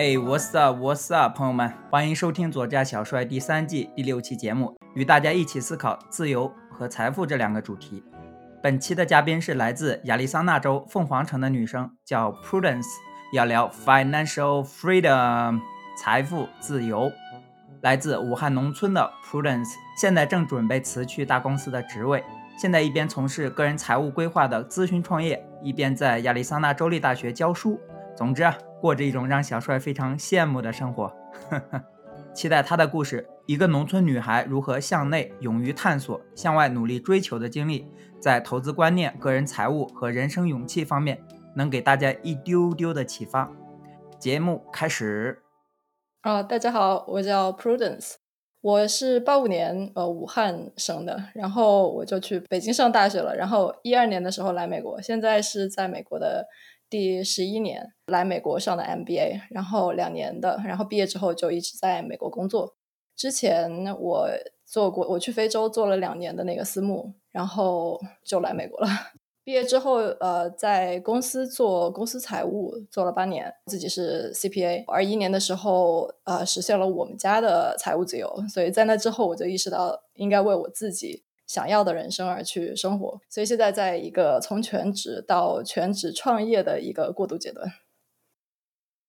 哎，What's up？What's up，朋友们，欢迎收听《左家小帅》第三季第六期节目，与大家一起思考自由和财富这两个主题。本期的嘉宾是来自亚利桑那州凤凰城的女生，叫 Prudence，要聊 financial freedom，财富自由。来自武汉农村的 Prudence，现在正准备辞去大公司的职位，现在一边从事个人财务规划的咨询创业，一边在亚利桑那州立大学教书。总之啊，过着一种让小帅非常羡慕的生活。期待他的故事，一个农村女孩如何向内勇于探索、向外努力追求的经历，在投资观念、个人财务和人生勇气方面，能给大家一丢丢的启发。节目开始。啊，大家好，我叫 Prudence，我是八五年呃武汉生的，然后我就去北京上大学了，然后一二年的时候来美国，现在是在美国的第十一年来美国上的 MBA，然后两年的，然后毕业之后就一直在美国工作。之前我做过，我去非洲做了两年的那个私募，然后就来美国了。毕业之后，呃，在公司做公司财务做了八年，自己是 CPA。二一年的时候，呃，实现了我们家的财务自由。所以在那之后，我就意识到应该为我自己想要的人生而去生活。所以现在在一个从全职到全职创业的一个过渡阶段。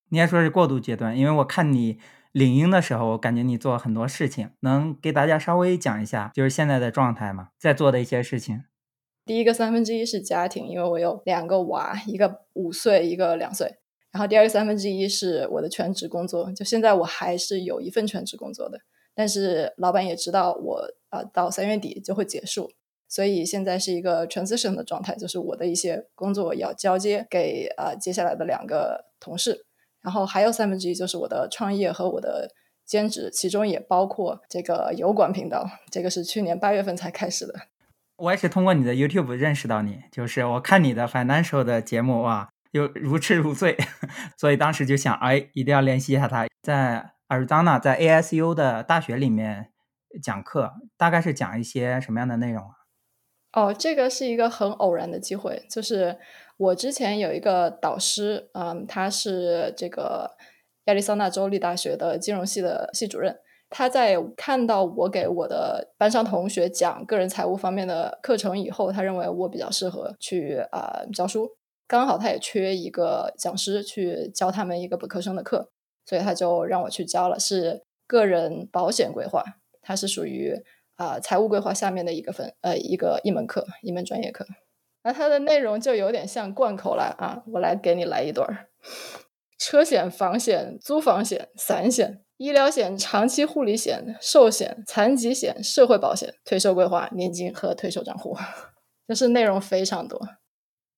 你还说是过渡阶段，因为我看你领英的时候，我感觉你做很多事情，能给大家稍微讲一下，就是现在的状态吗？在做的一些事情。第一个三分之一是家庭，因为我有两个娃，一个五岁，一个两岁。然后第二个三分之一是我的全职工作，就现在我还是有一份全职工作的，但是老板也知道我呃到三月底就会结束，所以现在是一个 transition 的状态，就是我的一些工作要交接给呃接下来的两个同事。然后还有三分之一就是我的创业和我的兼职，其中也包括这个油管频道，这个是去年八月份才开始的。我也是通过你的 YouTube 认识到你，就是我看你的 Financial 的节目哇，又如痴如醉，所以当时就想，哎，一定要联系一下他。在 Arizona，在 ASU 的大学里面讲课，大概是讲一些什么样的内容啊？哦，这个是一个很偶然的机会，就是我之前有一个导师，嗯，他是这个亚利桑那州立大学的金融系的系主任。他在看到我给我的班上同学讲个人财务方面的课程以后，他认为我比较适合去啊教书。刚好他也缺一个讲师去教他们一个本科生的课，所以他就让我去教了。是个人保险规划，它是属于啊财务规划下面的一个分呃一个一门课一门专业课。那它的内容就有点像贯口了啊，我来给你来一段儿：车险、房险、租房险、散险。医疗险、长期护理险、寿险、残疾险、社会保险、退休规划、年金和退休账户，就是内容非常多。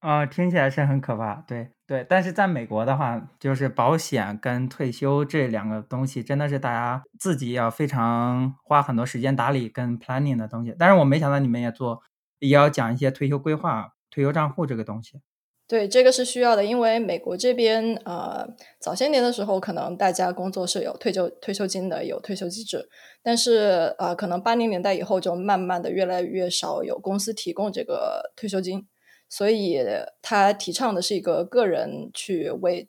啊，听起来是很可怕。对对，但是在美国的话，就是保险跟退休这两个东西，真的是大家自己要非常花很多时间打理跟 planning 的东西。但是我没想到你们也做，也要讲一些退休规划、退休账户这个东西。对，这个是需要的，因为美国这边呃，早些年的时候，可能大家工作是有退休退休金的，有退休机制，但是呃，可能八零年代以后就慢慢的越来越少有公司提供这个退休金，所以他提倡的是一个个人去为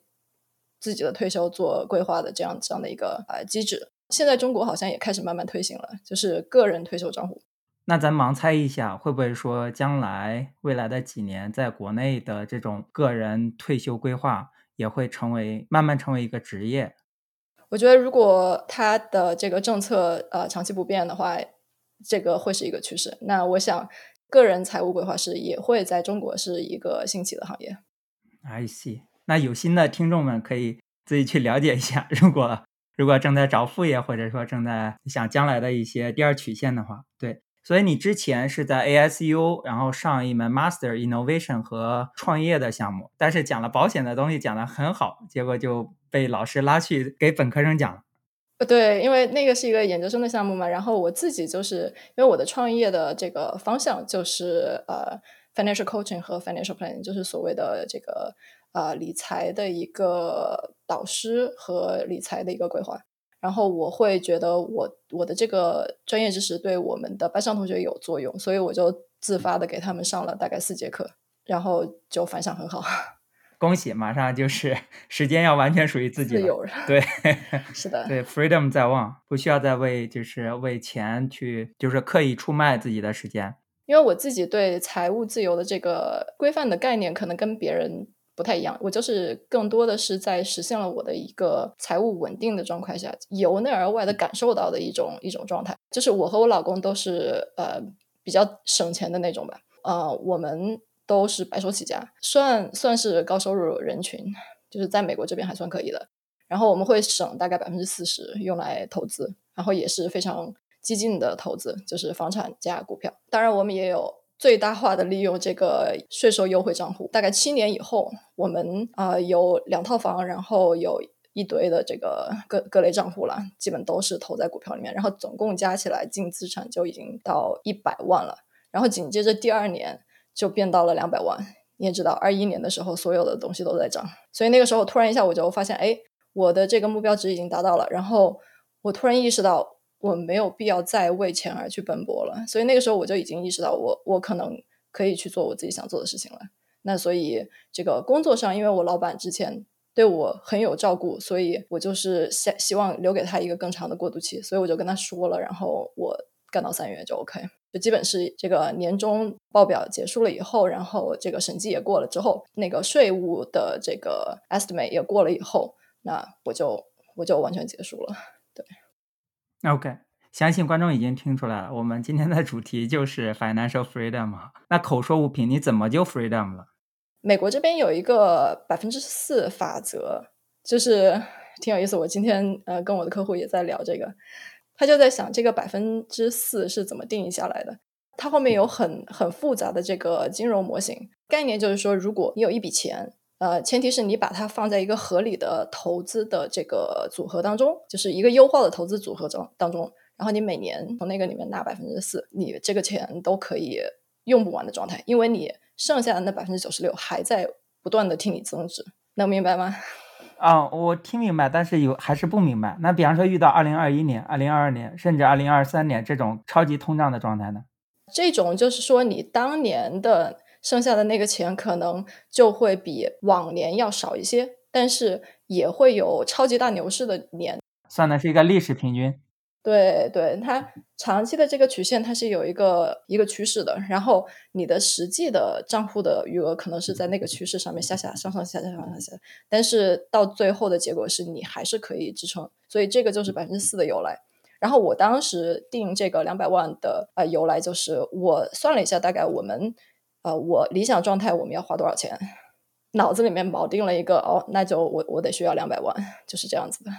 自己的退休做规划的这样这样的一个呃机制。现在中国好像也开始慢慢推行了，就是个人退休账户。那咱盲猜一下，会不会说将来未来的几年，在国内的这种个人退休规划也会成为慢慢成为一个职业？我觉得，如果它的这个政策呃长期不变的话，这个会是一个趋势。那我想，个人财务规划师也会在中国是一个兴起的行业。I see。那有心的听众们可以自己去了解一下。如果如果正在找副业，或者说正在想将来的一些第二曲线的话，对。所以你之前是在 ASU，然后上一门 Master Innovation 和创业的项目，但是讲了保险的东西讲得很好，结果就被老师拉去给本科生讲了。呃，对，因为那个是一个研究生的项目嘛，然后我自己就是因为我的创业的这个方向就是呃 financial coaching 和 financial planning，就是所谓的这个呃理财的一个导师和理财的一个规划。然后我会觉得我我的这个专业知识对我们的班上同学有作用，所以我就自发的给他们上了大概四节课，然后就反响很好。恭喜，马上就是 时间要完全属于自己了。对，是的，对，freedom 在望，不需要再为就是为钱去就是刻意出卖自己的时间。因为我自己对财务自由的这个规范的概念，可能跟别人不太一样。我就是更多的是在实现了我的一个财务稳定的状态下，由内而外的感受到的一种一种状态。就是我和我老公都是呃比较省钱的那种吧，呃，我们都是白手起家，算算是高收入人群，就是在美国这边还算可以的。然后我们会省大概百分之四十用来投资，然后也是非常。激进的投资就是房产加股票，当然我们也有最大化的利用这个税收优惠账户。大概七年以后，我们啊有两套房，然后有一堆的这个各各类账户了，基本都是投在股票里面，然后总共加起来净资产就已经到一百万了。然后紧接着第二年就变到了两百万。你也知道，二一年的时候所有的东西都在涨，所以那个时候突然一下我就发现，哎，我的这个目标值已经达到了。然后我突然意识到。我没有必要再为钱而去奔波了，所以那个时候我就已经意识到，我我可能可以去做我自己想做的事情了。那所以这个工作上，因为我老板之前对我很有照顾，所以我就是希希望留给他一个更长的过渡期，所以我就跟他说了，然后我干到三月就 OK，就基本是这个年终报表结束了以后，然后这个审计也过了之后，那个税务的这个 estimate 也过了以后，那我就我就完全结束了，对。OK，相信观众已经听出来了，我们今天的主题就是 financial freedom。那口说无凭，你怎么就 freedom 了？美国这边有一个百分之四法则，就是挺有意思。我今天呃跟我的客户也在聊这个，他就在想这个百分之四是怎么定义下来的。它后面有很很复杂的这个金融模型概念，就是说，如果你有一笔钱。呃，前提是你把它放在一个合理的投资的这个组合当中，就是一个优化的投资组合中当中，然后你每年从那个里面拿百分之四，你这个钱都可以用不完的状态，因为你剩下的那百分之九十六还在不断的替你增值，能明白吗？啊，我听明白，但是有还是不明白。那比方说遇到二零二一年、二零二二年，甚至二零二三年这种超级通胀的状态呢？这种就是说你当年的。剩下的那个钱可能就会比往年要少一些，但是也会有超级大牛市的年。算的是一个历史平均。对对，它长期的这个曲线它是有一个一个趋势的，然后你的实际的账户的余额可能是在那个趋势上面下下上上下下上上下，但是到最后的结果是你还是可以支撑，所以这个就是百分之四的由来。然后我当时定这个两百万的呃由来就是我算了一下，大概我们。呃，我理想状态我们要花多少钱？脑子里面锚定了一个哦，那就我我得需要两百万，就是这样子的。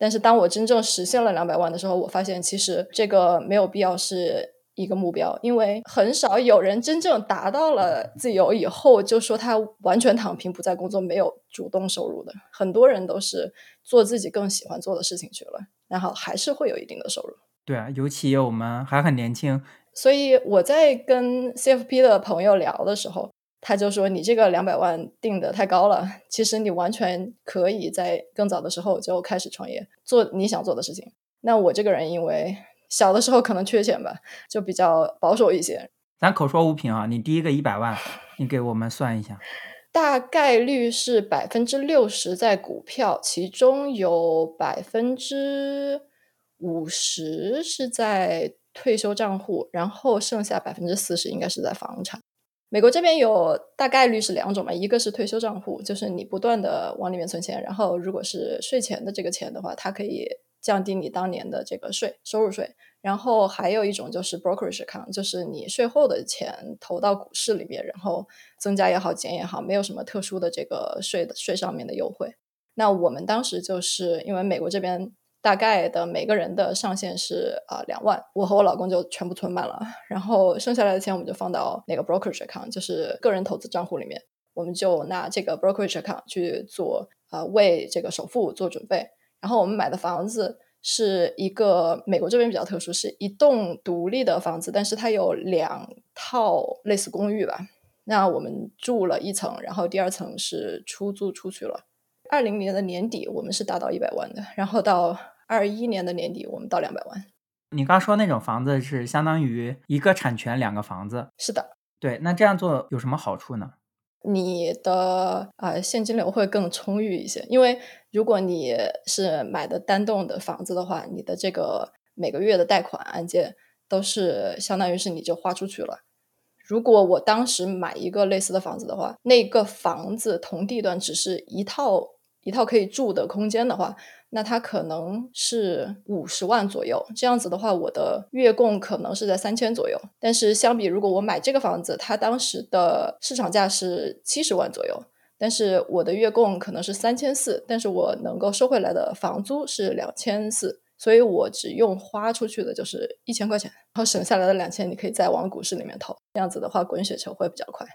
但是当我真正实现了两百万的时候，我发现其实这个没有必要是一个目标，因为很少有人真正达到了自由以后就说他完全躺平不再工作，没有主动收入的。很多人都是做自己更喜欢做的事情去了，然后还是会有一定的收入。对啊，尤其我们还很年轻。所以我在跟 CFP 的朋友聊的时候，他就说：“你这个两百万定的太高了，其实你完全可以在更早的时候就开始创业，做你想做的事情。”那我这个人因为小的时候可能缺钱吧，就比较保守一些。咱口说无凭啊，你第一个一百万，你给我们算一下，大概率是百分之六十在股票，其中有百分之五十是在。退休账户，然后剩下百分之四十应该是在房产。美国这边有大概率是两种嘛，一个是退休账户，就是你不断的往里面存钱，然后如果是税前的这个钱的话，它可以降低你当年的这个税收入税。然后还有一种就是 brokerage account，就是你税后的钱投到股市里面，然后增加也好减也好，没有什么特殊的这个税的税上面的优惠。那我们当时就是因为美国这边。大概的每个人的上限是啊两万，我和我老公就全部存满了，然后剩下来的钱我们就放到那个 brokerage account，就是个人投资账户里面，我们就拿这个 brokerage account 去做啊为这个首付做准备。然后我们买的房子是一个美国这边比较特殊，是一栋独立的房子，但是它有两套类似公寓吧。那我们住了一层，然后第二层是出租出去了。二零年的年底，我们是达到一百万的，然后到二一年的年底，我们到两百万。你刚说那种房子是相当于一个产权两个房子，是的，对。那这样做有什么好处呢？你的呃现金流会更充裕一些。因为如果你是买的单栋的房子的话，你的这个每个月的贷款按揭都是相当于是你就花出去了。如果我当时买一个类似的房子的话，那个房子同地段只是一套一套可以住的空间的话，那它可能是五十万左右。这样子的话，我的月供可能是在三千左右。但是相比，如果我买这个房子，它当时的市场价是七十万左右，但是我的月供可能是三千四，但是我能够收回来的房租是两千四。所以我只用花出去的就是一千块钱，然后省下来的两千，你可以再往股市里面投。这样子的话，滚雪球会比较快。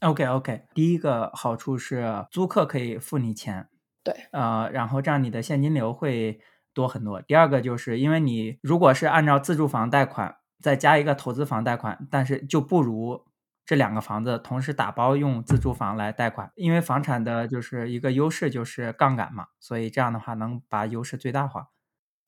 OK OK，第一个好处是租客可以付你钱，对，呃，然后这样你的现金流会多很多。第二个就是因为你如果是按照自住房贷款再加一个投资房贷款，但是就不如这两个房子同时打包用自住房来贷款，因为房产的就是一个优势就是杠杆嘛，所以这样的话能把优势最大化。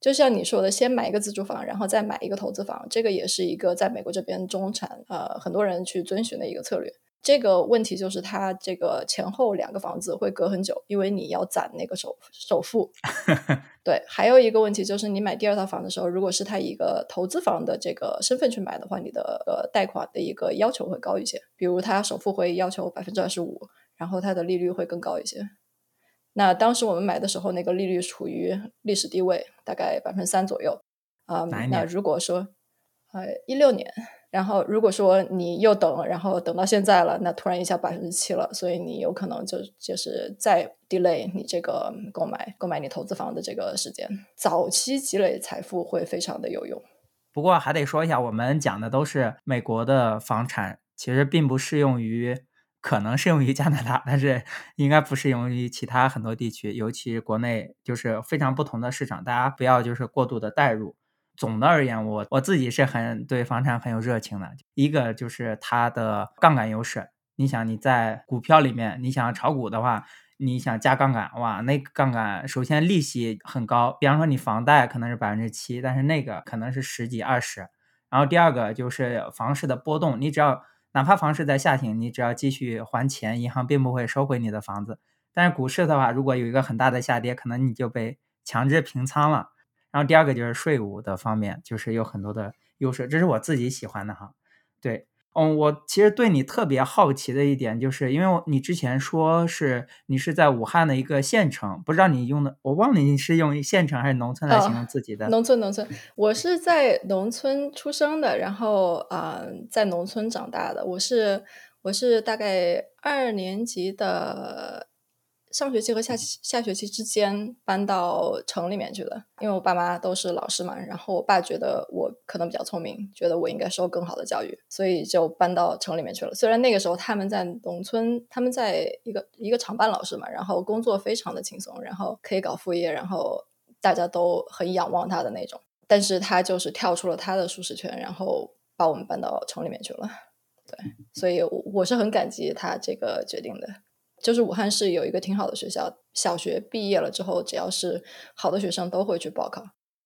就像你说的，先买一个自住房，然后再买一个投资房，这个也是一个在美国这边中产呃很多人去遵循的一个策略。这个问题就是它这个前后两个房子会隔很久，因为你要攒那个首首付。对，还有一个问题就是你买第二套房的时候，如果是他一个投资房的这个身份去买的话，你的呃贷款的一个要求会高一些，比如他首付会要求百分之二十五，然后它的利率会更高一些。那当时我们买的时候，那个利率处于历史低位，大概百分之三左右。啊，那如果说，呃，一六年，然后如果说你又等，然后等到现在了，那突然一下百分之七了，所以你有可能就就是再 delay 你这个购买购买你投资房的这个时间。早期积累财富会非常的有用。不过还得说一下，我们讲的都是美国的房产，其实并不适用于。可能适用于加拿大，但是应该不适用于其他很多地区，尤其国内就是非常不同的市场，大家不要就是过度的代入。总的而言，我我自己是很对房产很有热情的。一个就是它的杠杆优势，你想你在股票里面，你想炒股的话，你想加杠杆，哇，那个杠杆首先利息很高，比方说你房贷可能是百分之七，但是那个可能是十几二十。然后第二个就是房市的波动，你只要。哪怕房市在下行，你只要继续还钱，银行并不会收回你的房子。但是股市的话，如果有一个很大的下跌，可能你就被强制平仓了。然后第二个就是税务的方面，就是有很多的优势，这是我自己喜欢的哈。对。嗯，我其实对你特别好奇的一点，就是因为你之前说是你是在武汉的一个县城，不知道你用的，我忘了你是用县城还是农村来形容自己的。农村，农村，我是在农村出生的，然后啊，在农村长大的。我是我是大概二年级的。上学期和下下学期之间搬到城里面去了，因为我爸妈都是老师嘛，然后我爸觉得我可能比较聪明，觉得我应该受更好的教育，所以就搬到城里面去了。虽然那个时候他们在农村，他们在一个一个厂办老师嘛，然后工作非常的轻松，然后可以搞副业，然后大家都很仰望他的那种，但是他就是跳出了他的舒适圈，然后把我们搬到城里面去了。对，所以我是很感激他这个决定的。就是武汉市有一个挺好的学校，小学毕业了之后，只要是好的学生都会去报考。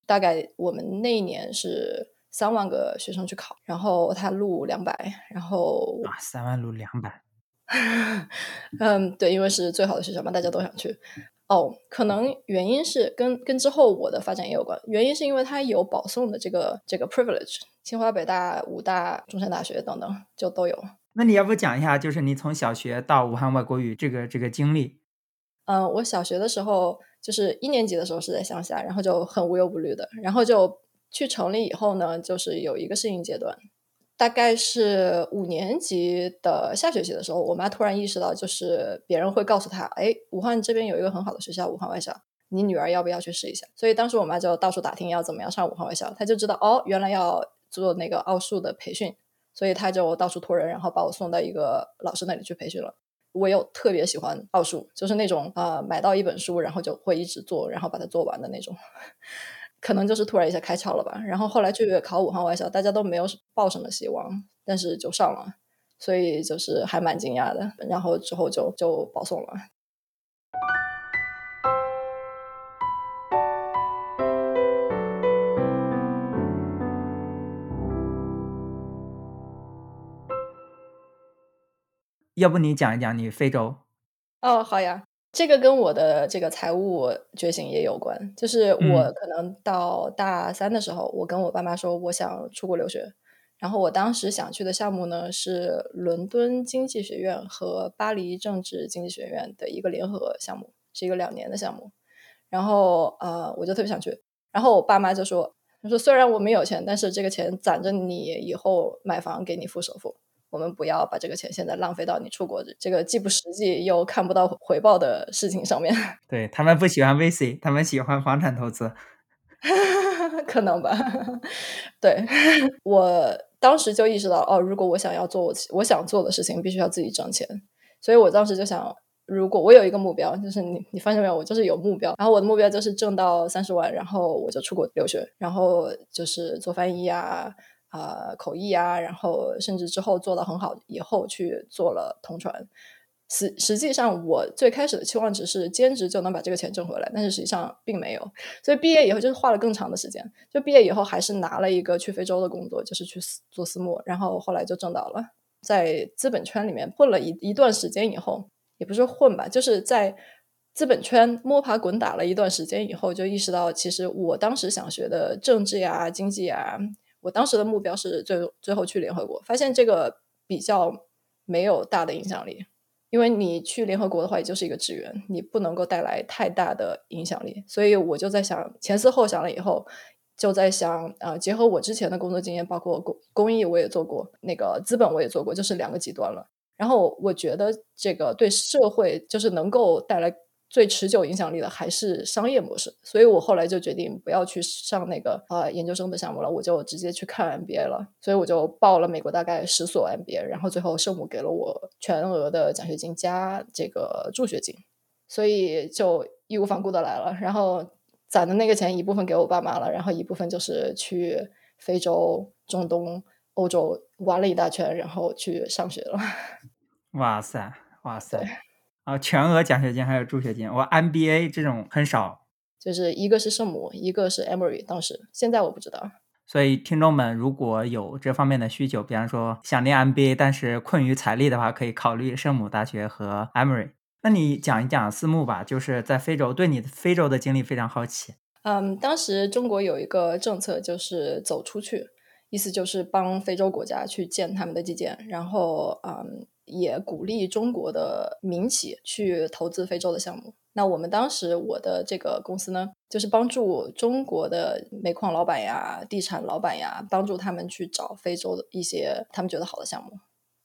大概我们那一年是三万个学生去考，然后他录两百，然后啊，三万录两百，嗯，对，因为是最好的学校嘛，大家都想去。哦，可能原因是跟跟之后我的发展也有关，原因是因为他有保送的这个这个 privilege，清华、北大、武大、中山大学等等就都有。那你要不讲一下，就是你从小学到武汉外国语这个这个经历？嗯，我小学的时候就是一年级的时候是在乡下，然后就很无忧无虑的，然后就去城里以后呢，就是有一个适应阶段。大概是五年级的下学期的时候，我妈突然意识到，就是别人会告诉她，哎，武汉这边有一个很好的学校，武汉外校，你女儿要不要去试一下？所以当时我妈就到处打听要怎么样上武汉外校，她就知道哦，原来要做那个奥数的培训。所以他就到处托人，然后把我送到一个老师那里去培训了。我又特别喜欢奥数，就是那种啊，买到一本书，然后就会一直做，然后把它做完的那种。可能就是突然一下开窍了吧。然后后来去考武汉外校，大家都没有抱什么希望，但是就上了，所以就是还蛮惊讶的。然后之后就就保送了。要不你讲一讲你非洲？哦，好呀，这个跟我的这个财务觉醒也有关。就是我可能到大三的时候，我跟我爸妈说我想出国留学，然后我当时想去的项目呢是伦敦经济学院和巴黎政治经济学院的一个联合项目，是一个两年的项目。然后呃，我就特别想去，然后我爸妈就说。他说：“虽然我们有钱，但是这个钱攒着，你以后买房给你付首付。我们不要把这个钱现在浪费到你出国这个既不实际又看不到回报的事情上面。”对他们不喜欢 VC，他们喜欢房产投资，可能吧。对我当时就意识到，哦，如果我想要做我我想做的事情，必须要自己挣钱。所以我当时就想。如果我有一个目标，就是你，你发现没有，我就是有目标。然后我的目标就是挣到三十万，然后我就出国留学，然后就是做翻译啊，啊口译啊，然后甚至之后做的很好，以后去做了同传。实实际上，我最开始的期望值是兼职就能把这个钱挣回来，但是实际上并没有。所以毕业以后就是花了更长的时间。就毕业以后还是拿了一个去非洲的工作，就是去做私募，然后后来就挣到了，在资本圈里面混了一一段时间以后。也不是混吧，就是在资本圈摸爬滚打了一段时间以后，就意识到，其实我当时想学的政治呀、经济呀，我当时的目标是最最后去联合国。发现这个比较没有大的影响力，因为你去联合国的话，也就是一个职员，你不能够带来太大的影响力。所以我就在想，前思后想了以后，就在想，呃，结合我之前的工作经验，包括公公益我也做过，那个资本我也做过，就是两个极端了。然后我觉得这个对社会就是能够带来最持久影响力的还是商业模式，所以我后来就决定不要去上那个呃研究生的项目了，我就直接去看 MBA 了。所以我就报了美国大概十所 MBA，然后最后圣母给了我全额的奖学金加这个助学金，所以就义无反顾的来了。然后攒的那个钱一部分给我爸妈了，然后一部分就是去非洲、中东。欧洲玩了一大圈，然后去上学了。哇塞，哇塞！啊，全额奖学金还有助学金，我 MBA 这种很少。就是一个是圣母，一个是 Emory，当时现在我不知道。所以听众们如果有这方面的需求，比方说想念 MBA，但是困于财力的话，可以考虑圣母大学和 Emory。那你讲一讲私募吧，就是在非洲，对你非洲的经历非常好奇。嗯，当时中国有一个政策，就是走出去。意思就是帮非洲国家去建他们的基建，然后嗯，也鼓励中国的民企去投资非洲的项目。那我们当时我的这个公司呢，就是帮助中国的煤矿老板呀、地产老板呀，帮助他们去找非洲的一些他们觉得好的项目。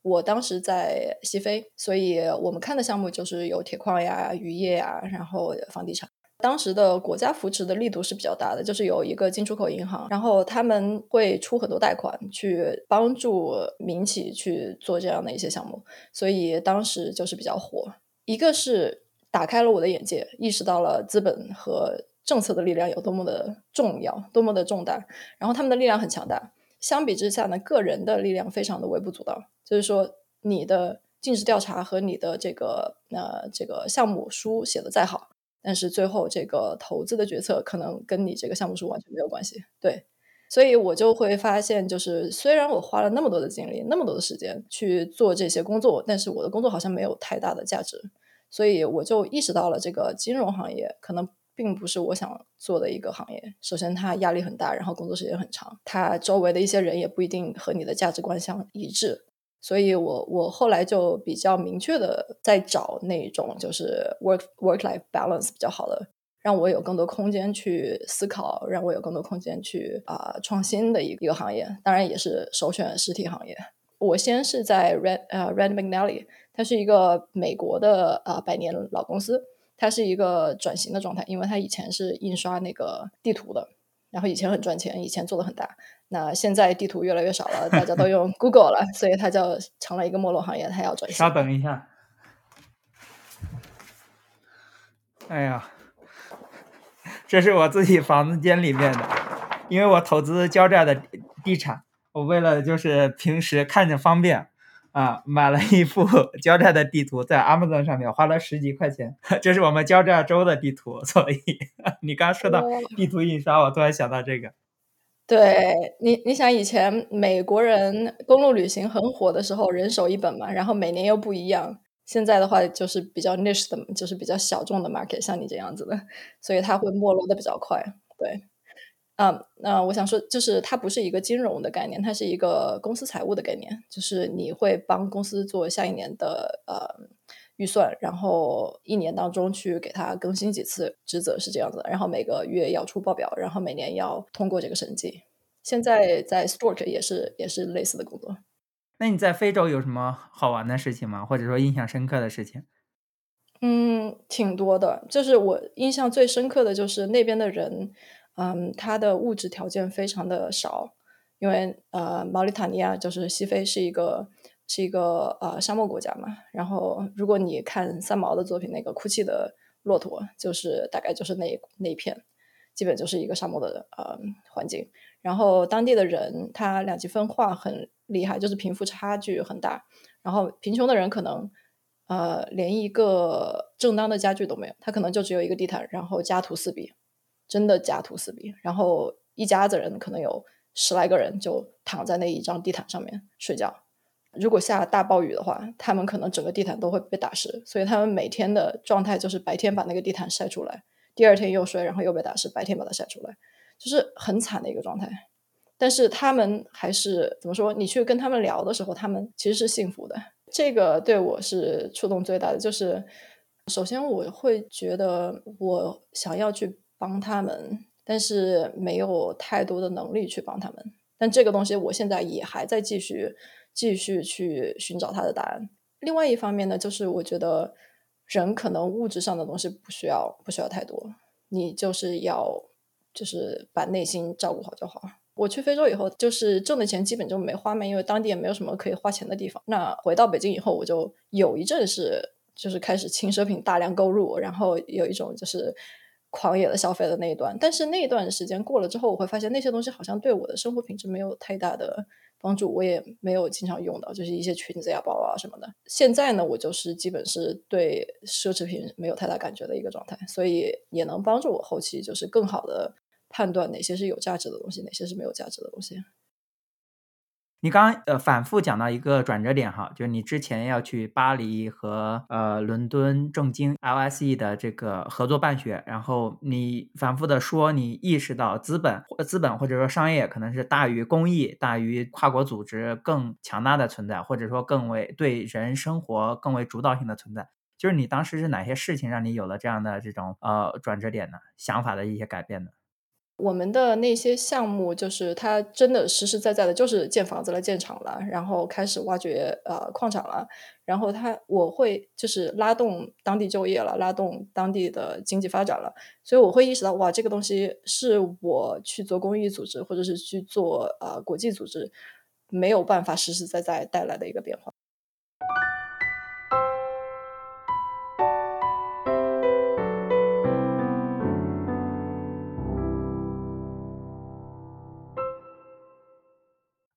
我当时在西非，所以我们看的项目就是有铁矿呀、渔业呀，然后房地产。当时的国家扶持的力度是比较大的，就是有一个进出口银行，然后他们会出很多贷款去帮助民企去做这样的一些项目，所以当时就是比较火。一个是打开了我的眼界，意识到了资本和政策的力量有多么的重要，多么的重大，然后他们的力量很强大。相比之下呢，个人的力量非常的微不足道。就是说，你的尽职调查和你的这个呃这个项目书写的再好。但是最后这个投资的决策可能跟你这个项目是完全没有关系，对，所以我就会发现，就是虽然我花了那么多的精力、那么多的时间去做这些工作，但是我的工作好像没有太大的价值，所以我就意识到了这个金融行业可能并不是我想做的一个行业。首先，它压力很大，然后工作时间很长，它周围的一些人也不一定和你的价值观相一致。所以，我我后来就比较明确的在找那种就是 work work life balance 比较好的，让我有更多空间去思考，让我有更多空间去啊创新的一一个行业。当然，也是首选实体行业。我先是在 Red 呃 Red McNally，它是一个美国的啊百年老公司，它是一个转型的状态，因为它以前是印刷那个地图的，然后以前很赚钱，以前做的很大。那现在地图越来越少了，大家都用 Google 了，所以它就成了一个没落行业，它要转型。稍等一下，哎呀，这是我自己房子间里面的，因为我投资交寨的地产，我为了就是平时看着方便啊，买了一幅交寨的地图，在 Amazon 上面花了十几块钱，这是我们交寨州的地图，所以 你刚说到地图印刷，我突然想到这个。对你，你想以前美国人公路旅行很火的时候，人手一本嘛，然后每年又不一样。现在的话就是比较 niche 的，就是比较小众的 market，像你这样子的，所以它会没落的比较快。对，嗯，那我想说，就是它不是一个金融的概念，它是一个公司财务的概念，就是你会帮公司做下一年的呃预算，然后一年当中去给它更新几次职责是这样子的，然后每个月要出报表，然后每年要通过这个审计。现在在 Stork 也是也是类似的工作。那你在非洲有什么好玩的事情吗？或者说印象深刻的事情？嗯，挺多的。就是我印象最深刻的就是那边的人，嗯，它的物质条件非常的少，因为呃，毛里塔尼亚就是西非是一个是一个呃沙漠国家嘛。然后如果你看三毛的作品，那个哭泣的骆驼，就是大概就是那那一片，基本就是一个沙漠的呃环境。然后当地的人他两极分化很厉害，就是贫富差距很大。然后贫穷的人可能呃连一个正当的家具都没有，他可能就只有一个地毯，然后家徒四壁，真的家徒四壁。然后一家子人可能有十来个人就躺在那一张地毯上面睡觉。如果下大暴雨的话，他们可能整个地毯都会被打湿。所以他们每天的状态就是白天把那个地毯晒出来，第二天又睡，然后又被打湿，白天把它晒出来。就是很惨的一个状态，但是他们还是怎么说？你去跟他们聊的时候，他们其实是幸福的。这个对我是触动最大的。就是首先我会觉得我想要去帮他们，但是没有太多的能力去帮他们。但这个东西我现在也还在继续继续去寻找他的答案。另外一方面呢，就是我觉得人可能物质上的东西不需要不需要太多，你就是要。就是把内心照顾好就好。我去非洲以后，就是挣的钱基本就没花没，因为当地也没有什么可以花钱的地方。那回到北京以后，我就有一阵是就是开始轻奢品大量购入，然后有一种就是狂野的消费的那一段。但是那一段时间过了之后，我会发现那些东西好像对我的生活品质没有太大的帮助，我也没有经常用到，就是一些裙子呀、包啊什么的。现在呢，我就是基本是对奢侈品没有太大感觉的一个状态，所以也能帮助我后期就是更好的。判断哪些是有价值的东西，哪些是没有价值的东西。你刚刚呃反复讲到一个转折点哈，就是你之前要去巴黎和呃伦敦政经 LSE 的这个合作办学，然后你反复的说你意识到资本资本或者说商业可能是大于公益、大于跨国组织更强大的存在，或者说更为对人生活更为主导性的存在。就是你当时是哪些事情让你有了这样的这种呃转折点呢？想法的一些改变呢？我们的那些项目，就是它真的实实在在的，就是建房子了、建厂了，然后开始挖掘呃矿产了，然后它我会就是拉动当地就业了，拉动当地的经济发展了，所以我会意识到，哇，这个东西是我去做公益组织或者是去做呃国际组织没有办法实实在在带来的一个变化。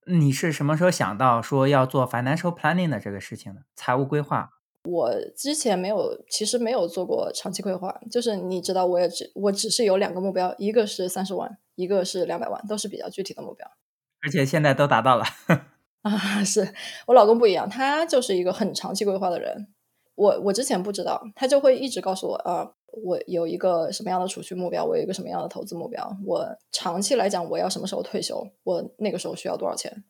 你是什么时候想到说要做 financial planning 的这个事情的？财务规划。我之前没有，其实没有做过长期规划。就是你知道，我也只我只是有两个目标，一个是三十万，一个是两百万，都是比较具体的目标。而且现在都达到了。啊，是我老公不一样，他就是一个很长期规划的人。我我之前不知道，他就会一直告诉我啊。我有一个什么样的储蓄目标？我有一个什么样的投资目标？我长期来讲，我要什么时候退休？我那个时候需要多少钱？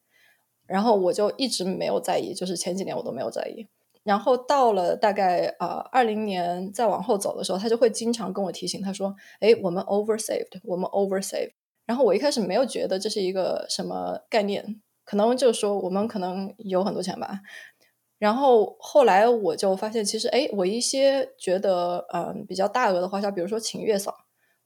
然后我就一直没有在意，就是前几年我都没有在意。然后到了大概啊二零年再往后走的时候，他就会经常跟我提醒，他说：“哎，我们 over saved，我们 over saved。”然后我一开始没有觉得这是一个什么概念，可能就是说我们可能有很多钱吧。然后后来我就发现，其实哎，我一些觉得嗯比较大额的花销，比如说请月嫂，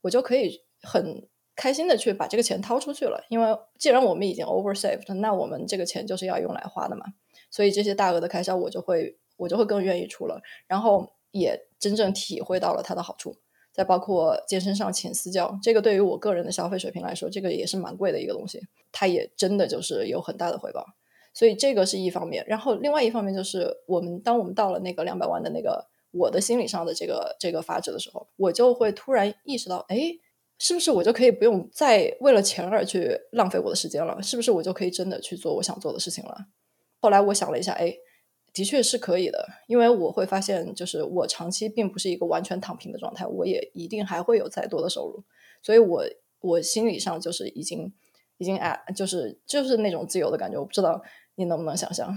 我就可以很开心的去把这个钱掏出去了。因为既然我们已经 over saved，那我们这个钱就是要用来花的嘛。所以这些大额的开销，我就会我就会更愿意出了。然后也真正体会到了它的好处。再包括健身上请私教，这个对于我个人的消费水平来说，这个也是蛮贵的一个东西。它也真的就是有很大的回报。所以这个是一方面，然后另外一方面就是我们当我们到了那个两百万的那个我的心理上的这个这个阀值的时候，我就会突然意识到，哎，是不是我就可以不用再为了钱而去浪费我的时间了？是不是我就可以真的去做我想做的事情了？后来我想了一下，哎，的确是可以的，因为我会发现，就是我长期并不是一个完全躺平的状态，我也一定还会有再多的收入，所以我我心理上就是已经已经哎，就是就是那种自由的感觉。我不知道你能不能想象，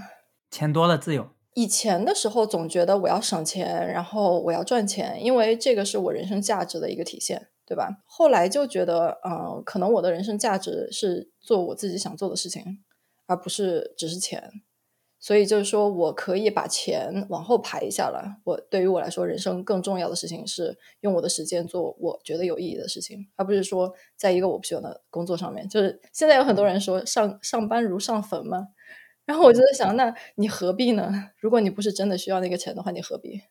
钱多了自由。以前的时候总觉得我要省钱，然后我要赚钱，因为这个是我人生价值的一个体现。对吧？后来就觉得，嗯，可能我的人生价值是做我自己想做的事情，而不是只是钱。所以就是说我可以把钱往后排一下了。我对于我来说，人生更重要的事情是用我的时间做我觉得有意义的事情，而不是说在一个我不喜欢的工作上面。就是现在有很多人说上上班如上坟嘛，然后我就在想，那你何必呢？如果你不是真的需要那个钱的话，你何必？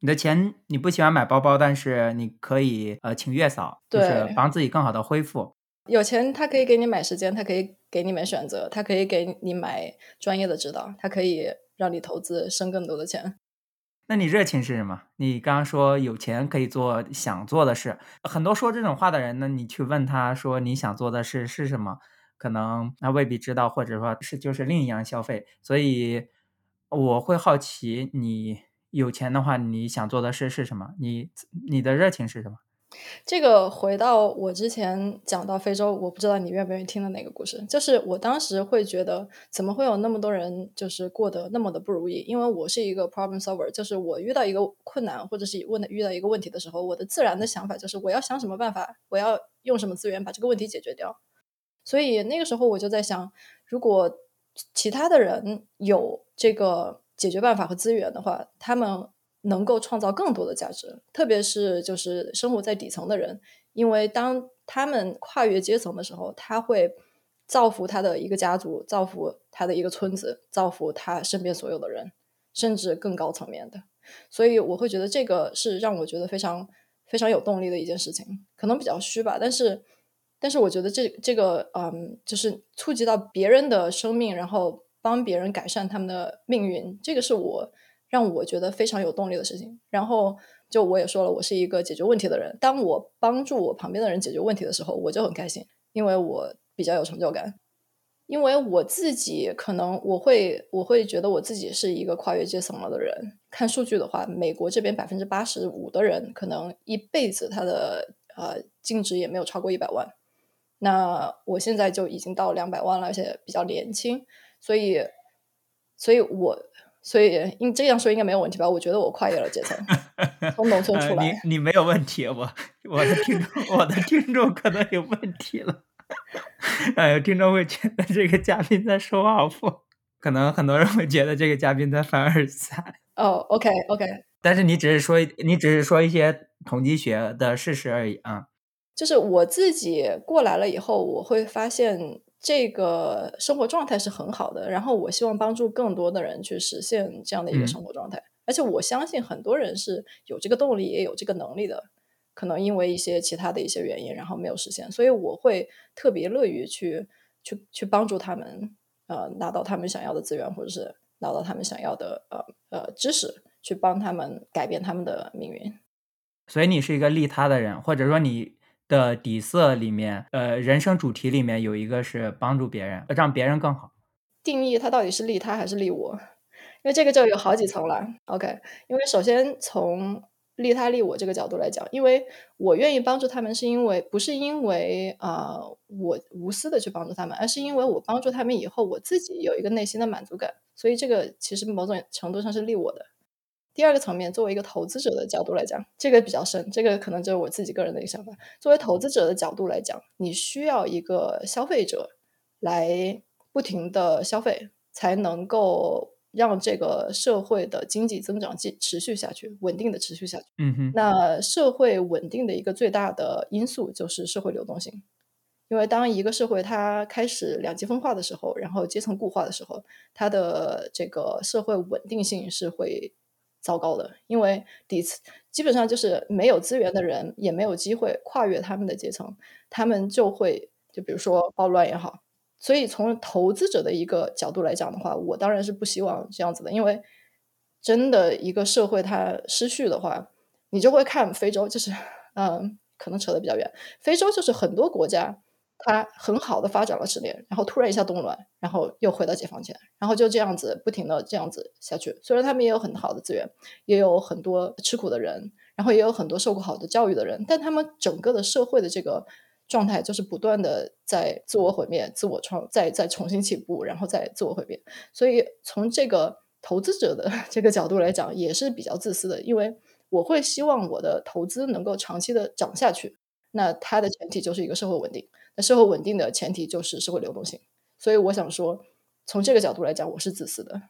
你的钱你不喜欢买包包，但是你可以呃请月嫂，就是帮自己更好的恢复。有钱他可以给你买时间，他可以给你买选择，他可以给你买专业的指导，他可以让你投资生更多的钱。那你热情是什么？你刚刚说有钱可以做想做的事，很多说这种话的人呢，你去问他说你想做的事是什么，可能他未必知道，或者说是就是另一样消费。所以我会好奇你。有钱的话，你想做的事是什么？你你的热情是什么？这个回到我之前讲到非洲，我不知道你愿不愿意听的那个故事。就是我当时会觉得，怎么会有那么多人就是过得那么的不如意？因为我是一个 problem solver，就是我遇到一个困难或者是问的遇到一个问题的时候，我的自然的想法就是我要想什么办法，我要用什么资源把这个问题解决掉。所以那个时候我就在想，如果其他的人有这个。解决办法和资源的话，他们能够创造更多的价值，特别是就是生活在底层的人，因为当他们跨越阶层的时候，他会造福他的一个家族，造福他的一个村子，造福他身边所有的人，甚至更高层面的。所以我会觉得这个是让我觉得非常非常有动力的一件事情，可能比较虚吧，但是但是我觉得这这个嗯，就是触及到别人的生命，然后。帮别人改善他们的命运，这个是我让我觉得非常有动力的事情。然后，就我也说了，我是一个解决问题的人。当我帮助我旁边的人解决问题的时候，我就很开心，因为我比较有成就感。因为我自己可能我会我会觉得我自己是一个跨越阶层了的人。看数据的话，美国这边百分之八十五的人可能一辈子他的呃净值也没有超过一百万。那我现在就已经到两百万了，而且比较年轻。所以，所以我，所以应这样说应该没有问题吧？我觉得我跨越了阶层，从农村出来。你你没有问题，我我的听众，我的听众可能有问题了。哎，听众会觉得这个嘉宾在说好不？可能很多人会觉得这个嘉宾在凡尔赛。哦，OK OK。但是你只是说，你只是说一些统计学的事实而已啊。就是我自己过来了以后，我会发现。这个生活状态是很好的，然后我希望帮助更多的人去实现这样的一个生活状态，而且我相信很多人是有这个动力，也有这个能力的，可能因为一些其他的一些原因，然后没有实现，所以我会特别乐于去去去帮助他们，呃，拿到他们想要的资源，或者是拿到他们想要的呃呃知识，去帮他们改变他们的命运。所以你是一个利他的人，或者说你。的底色里面，呃，人生主题里面有一个是帮助别人，让别人更好。定义它到底是利他还是利我？因为这个就有好几层了。OK，因为首先从利他利我这个角度来讲，因为我愿意帮助他们，是因为不是因为啊我无私的去帮助他们，而是因为我帮助他们以后，我自己有一个内心的满足感，所以这个其实某种程度上是利我的。第二个层面，作为一个投资者的角度来讲，这个比较深，这个可能就是我自己个人的一个想法。作为投资者的角度来讲，你需要一个消费者来不停的消费，才能够让这个社会的经济增长继持续下去，稳定的持续下去。嗯哼。那社会稳定的一个最大的因素就是社会流动性，因为当一个社会它开始两极分化的时候，然后阶层固化的时候，它的这个社会稳定性是会。糟糕的，因为底层基本上就是没有资源的人，也没有机会跨越他们的阶层，他们就会就比如说暴乱也好。所以从投资者的一个角度来讲的话，我当然是不希望这样子的，因为真的一个社会它失序的话，你就会看非洲，就是 嗯，可能扯得比较远。非洲就是很多国家，它很好的发展了十年，然后突然一下动乱，然后又回到解放前，然后就这样子不停的这样子下去。虽然他们也有很好的资源，也有很多吃苦的人，然后也有很多受过好的教育的人，但他们整个的社会的这个状态就是不断的在自我毁灭、自我创、再再重新起步，然后再自我毁灭。所以从这个投资者的 这个角度来讲，也是比较自私的，因为我会希望我的投资能够长期的涨下去。那它的前提就是一个社会稳定，那社会稳定的前提就是社会流动性。所以我想说，从这个角度来讲，我是自私的，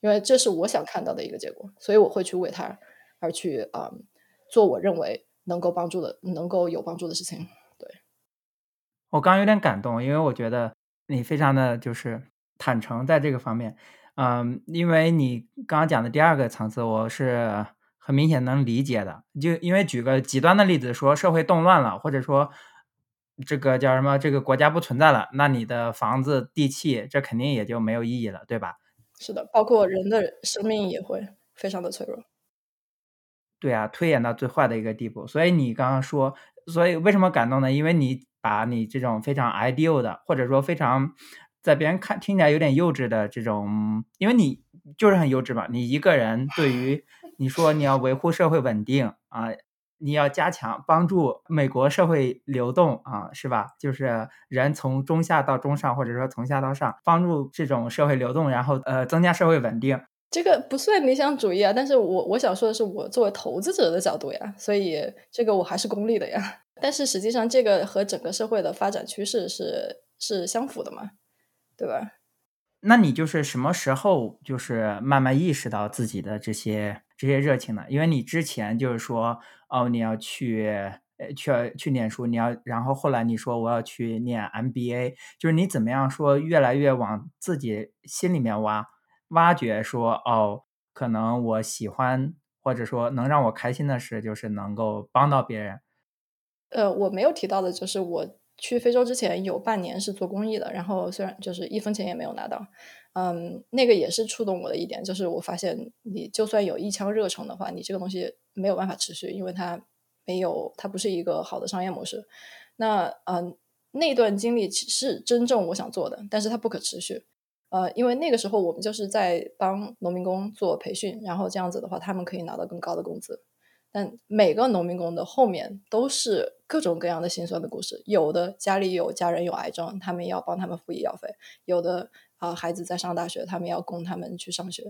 因为这是我想看到的一个结果，所以我会去为他而去啊、做我认为能够帮助的、能够有帮助的事情。对我刚刚有点感动，因为我觉得你非常的就是坦诚在这个方面，嗯，因为你刚刚讲的第二个层次，我是很明显能理解的。就因为举个极端的例子，说社会动乱了，或者说这个叫什么，这个国家不存在了，那你的房子、地契，这肯定也就没有意义了，对吧？是的，包括人的生命也会非常的脆弱。对啊，推演到最坏的一个地步。所以你刚刚说，所以为什么感动呢？因为你把你这种非常 ideal 的，或者说非常在别人看听起来有点幼稚的这种，因为你就是很幼稚嘛。你一个人对于你说你要维护社会稳定啊，你要加强帮助美国社会流动啊，是吧？就是人从中下到中上，或者说从下到上，帮助这种社会流动，然后呃增加社会稳定。这个不算理想主义啊，但是我我想说的是，我作为投资者的角度呀，所以这个我还是功利的呀。但是实际上，这个和整个社会的发展趋势是是相符的嘛，对吧？那你就是什么时候就是慢慢意识到自己的这些这些热情呢？因为你之前就是说哦，你要去呃去去念书，你要然后后来你说我要去念 MBA，就是你怎么样说越来越往自己心里面挖。挖掘说哦，可能我喜欢或者说能让我开心的事，就是能够帮到别人。呃，我没有提到的就是我去非洲之前有半年是做公益的，然后虽然就是一分钱也没有拿到，嗯，那个也是触动我的一点，就是我发现你就算有一腔热诚的话，你这个东西没有办法持续，因为它没有，它不是一个好的商业模式。那嗯，那段经历是真正我想做的，但是它不可持续。呃，因为那个时候我们就是在帮农民工做培训，然后这样子的话，他们可以拿到更高的工资。但每个农民工的后面都是各种各样的心酸的故事，有的家里有家人有癌症，他们要帮他们付医药费；有的啊、孩子在上大学，他们要供他们去上学；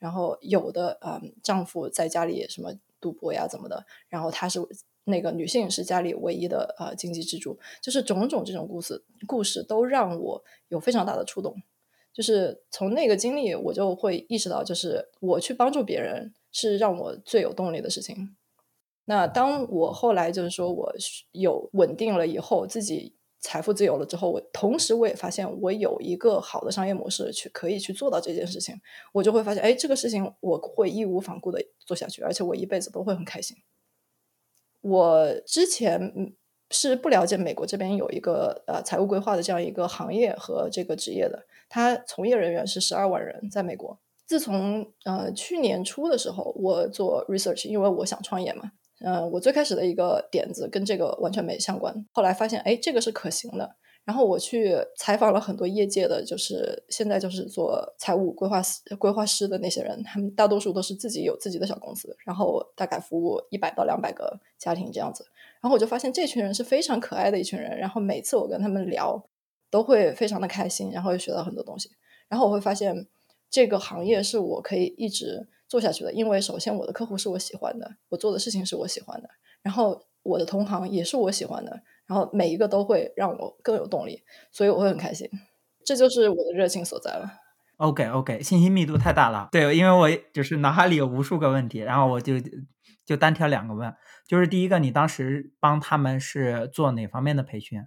然后有的啊、丈夫在家里什么赌博呀怎么的，然后他是那个女性是家里唯一的呃经济支柱，就是种种这种故事故事都让我有非常大的触动。就是从那个经历，我就会意识到，就是我去帮助别人是让我最有动力的事情。那当我后来就是说我有稳定了以后，自己财富自由了之后，我同时我也发现我有一个好的商业模式去可以去做到这件事情，我就会发现，哎，这个事情我会义无反顾的做下去，而且我一辈子都会很开心。我之前是不了解美国这边有一个呃财务规划的这样一个行业和这个职业的，他从业人员是十二万人，在美国。自从呃去年初的时候，我做 research，因为我想创业嘛，呃，我最开始的一个点子跟这个完全没相关，后来发现哎这个是可行的，然后我去采访了很多业界的，就是现在就是做财务规划师、规划师的那些人，他们大多数都是自己有自己的小公司，然后大概服务一百到两百个家庭这样子。然后我就发现这群人是非常可爱的一群人，然后每次我跟他们聊，都会非常的开心，然后又学到很多东西。然后我会发现这个行业是我可以一直做下去的，因为首先我的客户是我喜欢的，我做的事情是我喜欢的，然后我的同行也是我喜欢的，然后每一个都会让我更有动力，所以我会很开心。这就是我的热情所在了。OK OK，信息密度太大了。对，因为我就是脑海里有无数个问题，然后我就就单挑两个问。就是第一个，你当时帮他们是做哪方面的培训？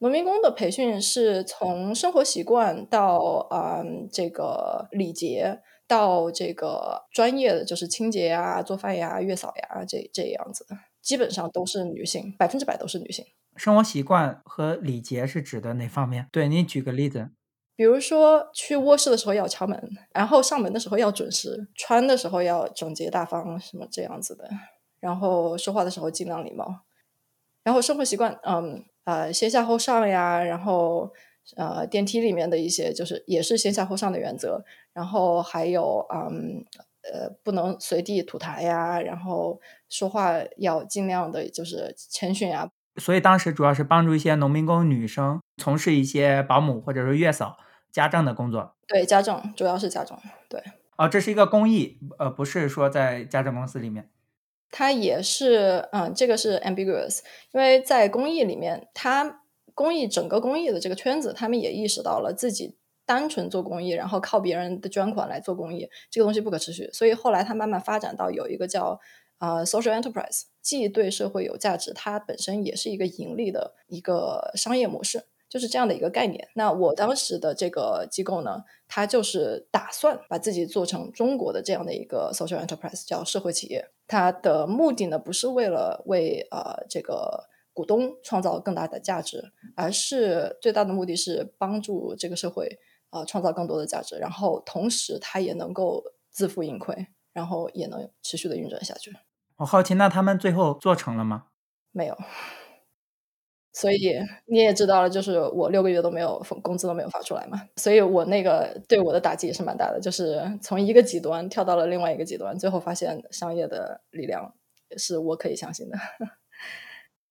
农民工的培训是从生活习惯到嗯这个礼节，到这个专业的就是清洁呀、做饭呀、月嫂呀这这样子的，基本上都是女性，百分之百都是女性。生活习惯和礼节是指的哪方面？对你举个例子。比如说去卧室的时候要敲门，然后上门的时候要准时，穿的时候要整洁大方，什么这样子的。然后说话的时候尽量礼貌。然后生活习惯，嗯呃，先下后上呀，然后呃电梯里面的一些就是也是先下后上的原则，然后还有嗯呃不能随地吐痰呀，然后说话要尽量的就是谦逊啊。所以当时主要是帮助一些农民工女生从事一些保姆或者是月嫂、家政的工作。对，家政主要是家政。对。哦，这是一个公益，呃，不是说在家政公司里面。它也是，嗯，这个是 ambiguous，因为在公益里面，它公益整个公益的这个圈子，他们也意识到了自己单纯做公益，然后靠别人的捐款来做公益，这个东西不可持续，所以后来它慢慢发展到有一个叫啊 social enterprise，既对社会有价值，它本身也是一个盈利的一个商业模式。就是这样的一个概念。那我当时的这个机构呢，它就是打算把自己做成中国的这样的一个 social enterprise，叫社会企业。它的目的呢，不是为了为呃这个股东创造更大的价值，而是最大的目的是帮助这个社会啊创造更多的价值，然后同时它也能够自负盈亏，然后也能持续的运转下去。我好奇，那他们最后做成了吗？没有。所以你也知道了，就是我六个月都没有工资都没有发出来嘛，所以我那个对我的打击也是蛮大的，就是从一个极端跳到了另外一个极端，最后发现商业的力量是我可以相信的。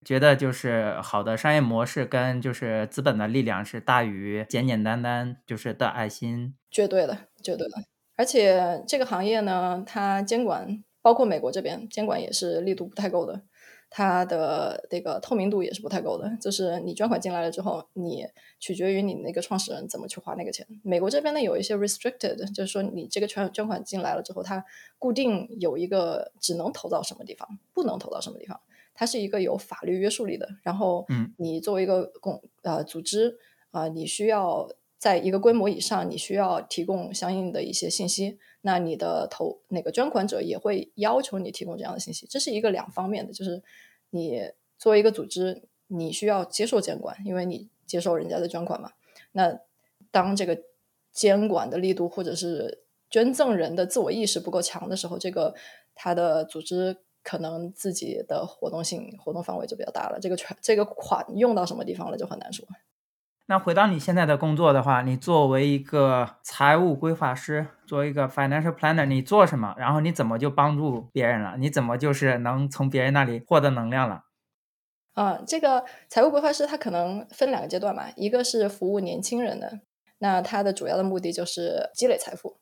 觉得就是好的商业模式跟就是资本的力量是大于简简单单就是的爱心，绝对的，绝对的。而且这个行业呢，它监管包括美国这边监管也是力度不太够的。它的这个透明度也是不太够的，就是你捐款进来了之后，你取决于你那个创始人怎么去花那个钱。美国这边呢有一些 restricted，就是说你这个捐捐款进来了之后，它固定有一个只能投到什么地方，不能投到什么地方，它是一个有法律约束力的。然后，嗯，你作为一个公呃组织啊，你需要在一个规模以上，你需要提供相应的一些信息。那你的投那个捐款者也会要求你提供这样的信息，这是一个两方面的，就是你作为一个组织，你需要接受监管，因为你接受人家的捐款嘛。那当这个监管的力度或者是捐赠人的自我意识不够强的时候，这个他的组织可能自己的活动性、活动范围就比较大了。这个全这个款用到什么地方了就很难说。那回到你现在的工作的话，你作为一个财务规划师，作为一个 financial planner，你做什么？然后你怎么就帮助别人了？你怎么就是能从别人那里获得能量了？啊，这个财务规划师他可能分两个阶段嘛，一个是服务年轻人的，那他的主要的目的就是积累财富。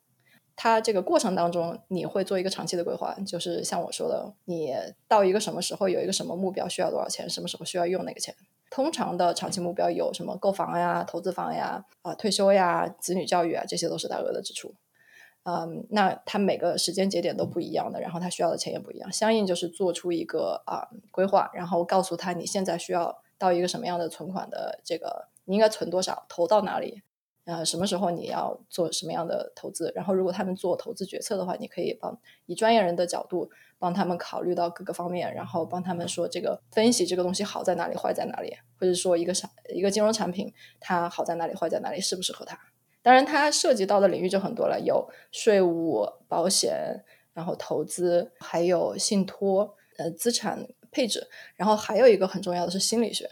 他这个过程当中，你会做一个长期的规划，就是像我说的，你到一个什么时候有一个什么目标，需要多少钱，什么时候需要用那个钱。通常的长期目标有什么？购房呀、投资房呀、啊退休呀、子女教育啊，这些都是大额的支出。嗯，那它每个时间节点都不一样的，然后他需要的钱也不一样，相应就是做出一个啊规划，然后告诉他你现在需要到一个什么样的存款的这个，你应该存多少，投到哪里。呃，什么时候你要做什么样的投资？然后，如果他们做投资决策的话，你可以帮以专业人的角度帮他们考虑到各个方面，然后帮他们说这个分析这个东西好在哪里，坏在哪里，或者说一个产一个金融产品它好在哪里，坏在哪里，适不适合他？当然，它涉及到的领域就很多了，有税务、保险，然后投资，还有信托，呃，资产配置，然后还有一个很重要的是心理学，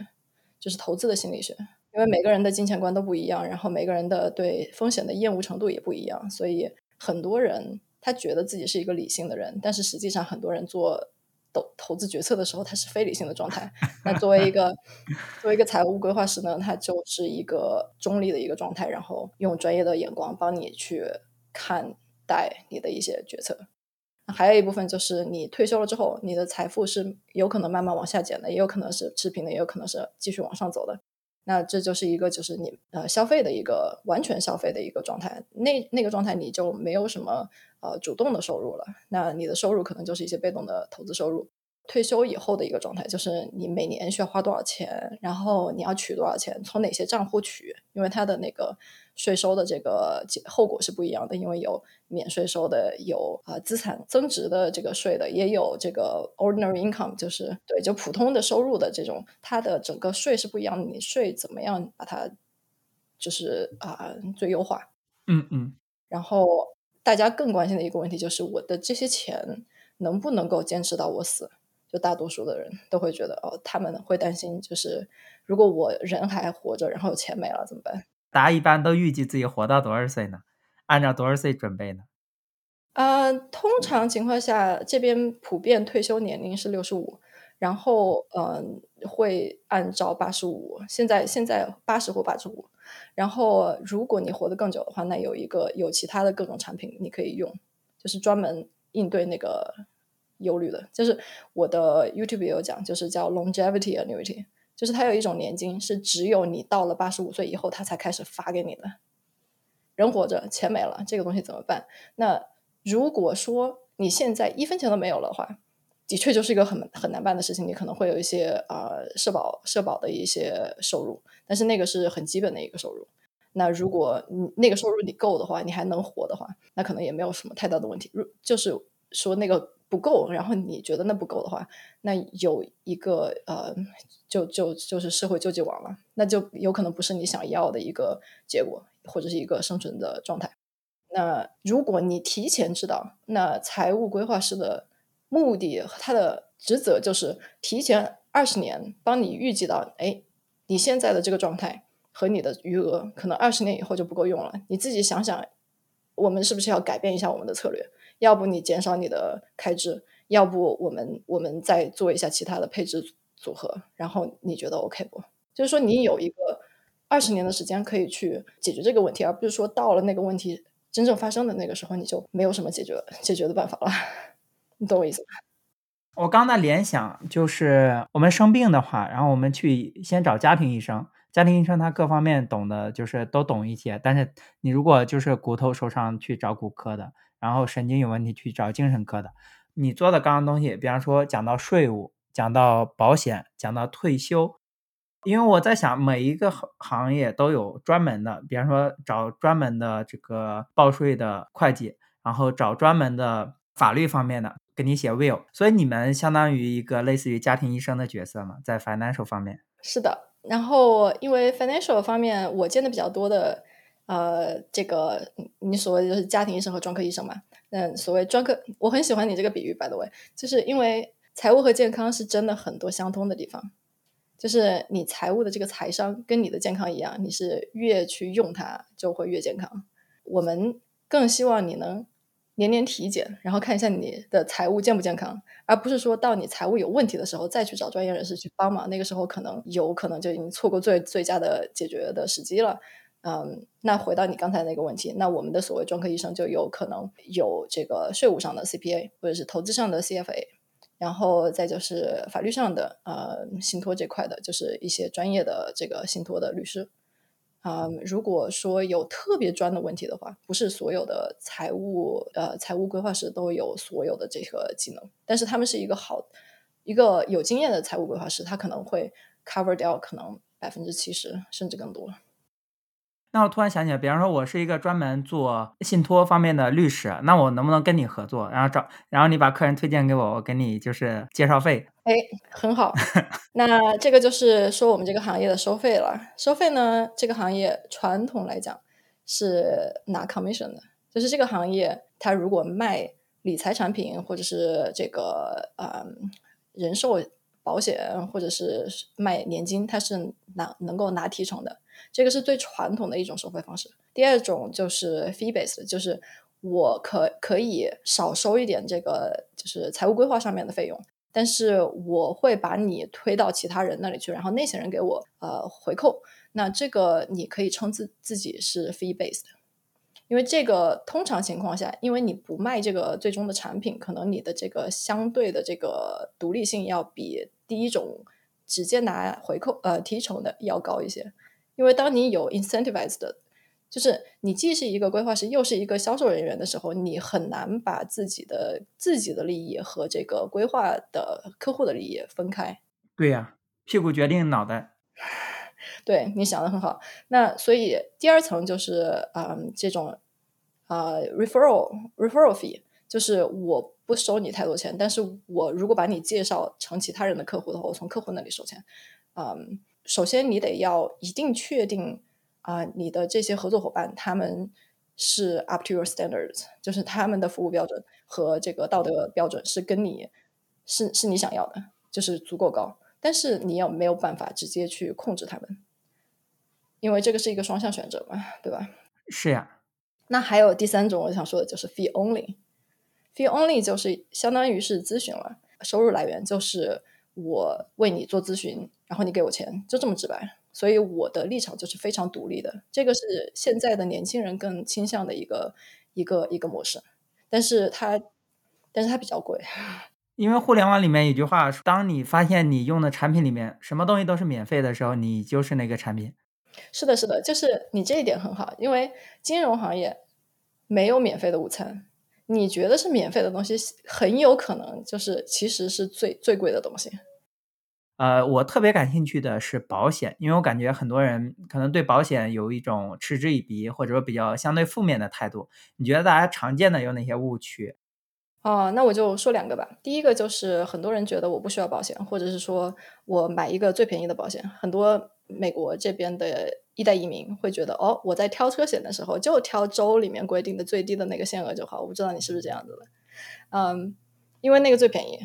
就是投资的心理学。因为每个人的金钱观都不一样，然后每个人的对风险的厌恶程度也不一样，所以很多人他觉得自己是一个理性的人，但是实际上很多人做投投资决策的时候，他是非理性的状态。那作为一个 作为一个财务规划师呢，他就是一个中立的一个状态，然后用专业的眼光帮你去看待你的一些决策。还有一部分就是你退休了之后，你的财富是有可能慢慢往下减的，也有可能是持平的，也有可能是继续往上走的。那这就是一个，就是你呃消费的一个完全消费的一个状态，那那个状态你就没有什么呃主动的收入了，那你的收入可能就是一些被动的投资收入。退休以后的一个状态，就是你每年需要花多少钱，然后你要取多少钱，从哪些账户取，因为它的那个税收的这个后果是不一样的，因为有免税收的，有啊资产增值的这个税的，也有这个 ordinary income，就是对就普通的收入的这种，它的整个税是不一样的，你税怎么样把它就是啊最优化？嗯嗯。然后大家更关心的一个问题就是，我的这些钱能不能够坚持到我死？就大多数的人都会觉得，哦，他们会担心，就是如果我人还活着，然后钱没了怎么办？大家一般都预计自己活到多少岁呢？按照多少岁准备呢？呃，通常情况下，这边普遍退休年龄是六十五，然后嗯、会按照八十五，现在现在八十或八十五，然后如果你活得更久的话，那有一个有其他的各种产品你可以用，就是专门应对那个忧虑的。就是我的 YouTube 有讲，就是叫 longevity annuity，就是它有一种年金是只有你到了八十五岁以后，它才开始发给你的。人活着，钱没了，这个东西怎么办？那如果说你现在一分钱都没有了的话，的确就是一个很很难办的事情。你可能会有一些呃社保社保的一些收入，但是那个是很基本的一个收入。那如果你那个收入你够的话，你还能活的话，那可能也没有什么太大的问题。如就是说那个不够，然后你觉得那不够的话，那有一个呃，就就就是社会救济网了，那就有可能不是你想要的一个结果，或者是一个生存的状态。那如果你提前知道，那财务规划师的目的和他的职责就是提前二十年帮你预计到，哎，你现在的这个状态和你的余额可能二十年以后就不够用了，你自己想想，我们是不是要改变一下我们的策略？要不你减少你的开支，要不我们我们再做一下其他的配置组合，然后你觉得 OK 不？就是说你有一个二十年的时间可以去解决这个问题，而不是说到了那个问题真正发生的那个时候，你就没有什么解决解决的办法了。你懂我意思吧？我刚才联想就是，我们生病的话，然后我们去先找家庭医生，家庭医生他各方面懂的，就是都懂一些。但是你如果就是骨头受伤去找骨科的，然后神经有问题去找精神科的，你做的刚刚东西，比方说讲到税务，讲到保险，讲到退休，因为我在想每一个行行业都有专门的，比方说找专门的这个报税的会计，然后找专门的法律方面的给你写 will，所以你们相当于一个类似于家庭医生的角色嘛，在 financial 方面。是的，然后因为 financial 方面我见的比较多的，呃，这个你所谓的就是家庭医生和专科医生嘛。嗯，所谓专科，我很喜欢你这个比喻，by the way，就是因为财务和健康是真的很多相通的地方。就是你财务的这个财商跟你的健康一样，你是越去用它就会越健康。我们更希望你能年年体检，然后看一下你的财务健不健康，而不是说到你财务有问题的时候再去找专业人士去帮忙。那个时候可能有可能就已经错过最最佳的解决的时机了。嗯，那回到你刚才那个问题，那我们的所谓专科医生就有可能有这个税务上的 CPA，或者是投资上的 CFA，然后再就是法律上的呃信托这块的，就是一些专业的这个信托的律师。嗯，如果说有特别专的问题的话，不是所有的财务呃财务规划师都有所有的这个技能，但是他们是一个好一个有经验的财务规划师，他可能会 cover 掉可能百分之七十甚至更多。那我突然想起来，比方说，我是一个专门做信托方面的律师，那我能不能跟你合作，然后找，然后你把客人推荐给我，我给你就是介绍费？哎，很好。那这个就是说我们这个行业的收费了。收费呢，这个行业传统来讲是拿 commission 的，就是这个行业它如果卖理财产品或者是这个呃人寿保险或者是卖年金，它是拿能够拿提成的。这个是最传统的一种收费方式。第二种就是 fee based，就是我可可以少收一点这个就是财务规划上面的费用，但是我会把你推到其他人那里去，然后那些人给我呃回扣。那这个你可以称自自己是 fee based，因为这个通常情况下，因为你不卖这个最终的产品，可能你的这个相对的这个独立性要比第一种直接拿回扣呃提成的要高一些。因为当你有 incentivized 的，就是你既是一个规划师，又是一个销售人员的时候，你很难把自己的自己的利益和这个规划的客户的利益分开。对呀、屁股决定脑袋。对你想的很好。那所以第二层就是嗯这种呃 referral referral fee，就是我不收你太多钱，但是我如果把你介绍成其他人的客户的话，我从客户那里收钱。嗯，首先你得要一定确定啊、你的这些合作伙伴他们是 up to your standards，就是他们的服务标准和这个道德标准是跟你是是你想要的，就是足够高，但是你又没有办法直接去控制他们，因为这个是一个双向选择嘛，对吧？是呀。那还有第三种，我想说的就是 fee only。fee only 就是相当于是咨询了，收入来源就是我为你做咨询，然后你给我钱，就这么直白。所以我的立场就是非常独立的，这个是现在的年轻人更倾向的一个一个一个模式，但是它但是它比较贵，因为互联网里面有句话，当你发现你用的产品里面什么东西都是免费的时候，你就是那个产品。是的，是的，就是你这一点很好，因为金融行业没有免费的午餐，你觉得是免费的东西，很有可能就是其实是最最贵的东西。呃，我特别感兴趣的是保险，因为我感觉很多人可能对保险有一种嗤之以鼻，或者说比较相对负面的态度。你觉得大家常见的有哪些误区？哦，那我就说两个吧。第一个就是很多人觉得我不需要保险，或者是说我买一个最便宜的保险。很多美国这边的一代移民会觉得，哦，我在挑车险的时候就挑州里面规定的最低的那个限额就好。我不知道你是不是这样子的，嗯，因为那个最便宜，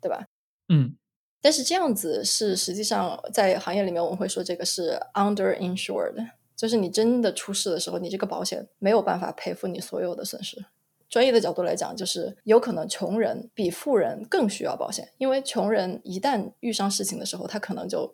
对吧？嗯。但是这样子是实际上在行业里面我们会说这个是 under insured，就是你真的出事的时候，你这个保险没有办法赔付你所有的损失。专业的角度来讲，就是有可能穷人比富人更需要保险，因为穷人一旦遇上事情的时候，他可能就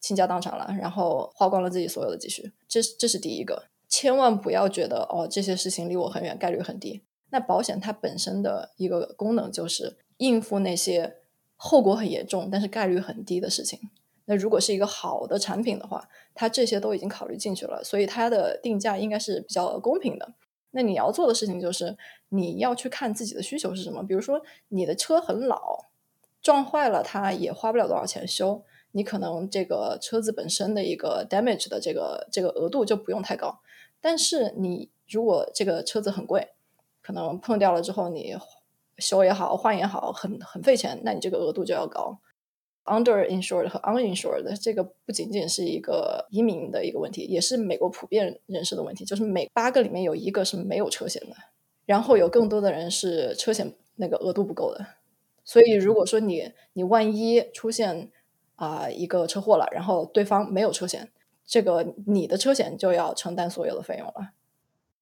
倾家荡产了，然后花光了自己所有的积蓄。这是这是第一个，千万不要觉得哦这些事情离我很远，概率很低。那保险它本身的一个功能就是应付那些。后果很严重，但是概率很低的事情。那如果是一个好的产品的话，它这些都已经考虑进去了，所以它的定价应该是比较公平的。那你要做的事情就是，你要去看自己的需求是什么。比如说，你的车很老，撞坏了，它也花不了多少钱修，你可能这个车子本身的一个 damage 的这个这个额度就不用太高。但是你如果这个车子很贵，可能碰掉了之后你。修也好，换也好，很很费钱，那你这个额度就要高。Under insured 和 uninsured 这个不仅仅是一个移民的一个问题，也是美国普遍人士的问题，就是每八个里面有一个是没有车险的，然后有更多的人是车险那个额度不够的。所以如果说你你万一出现啊一个车祸了，然后对方没有车险，这个你的车险就要承担所有的费用了。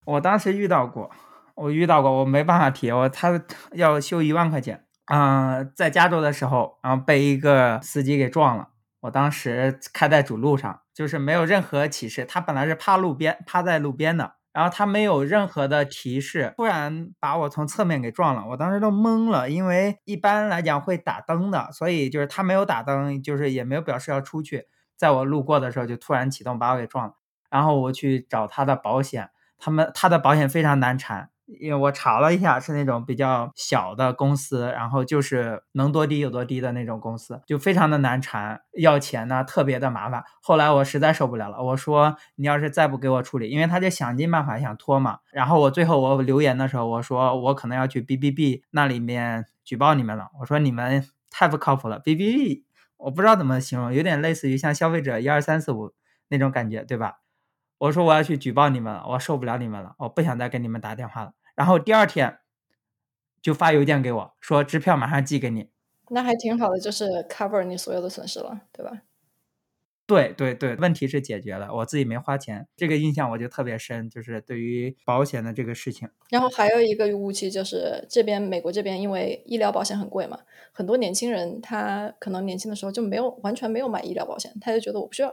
我当时遇到过。我遇到过，我没办法提，我他要修一万块钱，嗯，在加州的时候，然后被一个司机给撞了。我当时开在主路上，就是没有任何启示，他本来是趴路边，趴在路边的，然后他没有任何的提示，突然把我从侧面给撞了。我当时都懵了，因为一般来讲会打灯的，所以就是他没有打灯，就是也没有表示要出去，在我路过的时候就突然启动把我给撞了。然后我去找他的保险，他们他的保险非常难缠。因为我查了一下，是那种比较小的公司，然后就是能多低有多低的那种公司，就非常的难缠，要钱呢特别的麻烦。后来我实在受不了了，我说你要是再不给我处理，因为他就想尽办法想拖嘛。然后我最后我留言的时候，我说我可能要去 B B B 那里面举报你们了。我说你们太不靠谱了，B B B 我不知道怎么形容，有点类似于像消费者一二三四五那种感觉，对吧？我说我要去举报你们了，我受不了你们了，我不想再给你们打电话了。然后第二天就发邮件给我说支票马上寄给你，那还挺好的，就是 cover 你所有的损失了，对吧？对对对，问题是解决了，我自己没花钱，这个印象我就特别深，就是对于保险的这个事情。然后还有一个误区就是这边美国这边因为医疗保险很贵嘛，很多年轻人他可能年轻的时候就没有完全没有买医疗保险，他就觉得我不需要，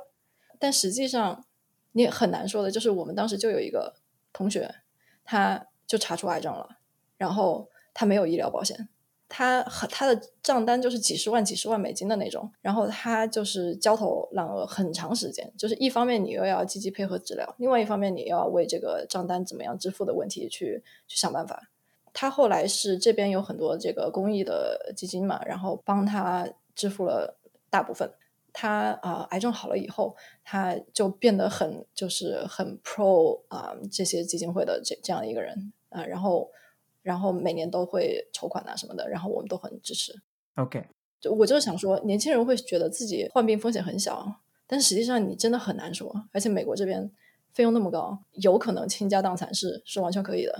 但实际上你很难说的，就是我们当时就有一个同学，他。就查出癌症了，然后他没有医疗保险，他和他的账单就是几十万、几十万美金的那种，然后他就是焦头烂额很长时间，就是一方面你又要积极配合治疗，另外一方面你又要为这个账单怎么样支付的问题去去想办法。他后来是这边有很多这个公益的基金嘛，然后帮他支付了大部分。他啊，癌症好了以后，他就变得很就是很 pro 啊这些基金会的这这样一个人。啊，然后，然后每年都会筹款啊什么的，然后我们都很支持。OK，就我就是想说，年轻人会觉得自己患病风险很小，但实际上你真的很难说。而且美国这边费用那么高，有可能倾家荡产是是完全可以的。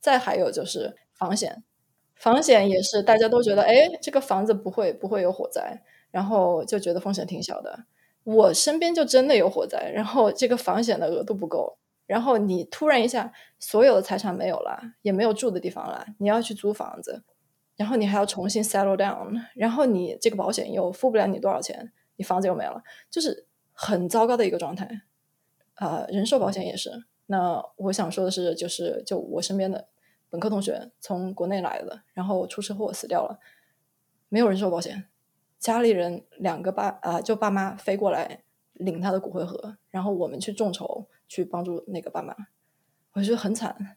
再还有就是房险，房险也是，大家都觉得，哎，这个房子不会不会有火灾，然后就觉得风险挺小的。我身边就真的有火灾，然后这个房险的额度不够，然后你突然一下所有的财产没有了，也没有住的地方了，你要去租房子，然后你还要重新 settle down，然后你这个保险又付不了你多少钱，你房子又没了，就是很糟糕的一个状态。啊，人寿保险也是。那我想说的是，就是就我身边的本科同学从国内来的，然后出车祸死掉了，没有人寿保险。家里人两个爸啊，就爸妈飞过来领他的骨灰盒，然后我们去众筹去帮助那个爸妈，我觉得很惨。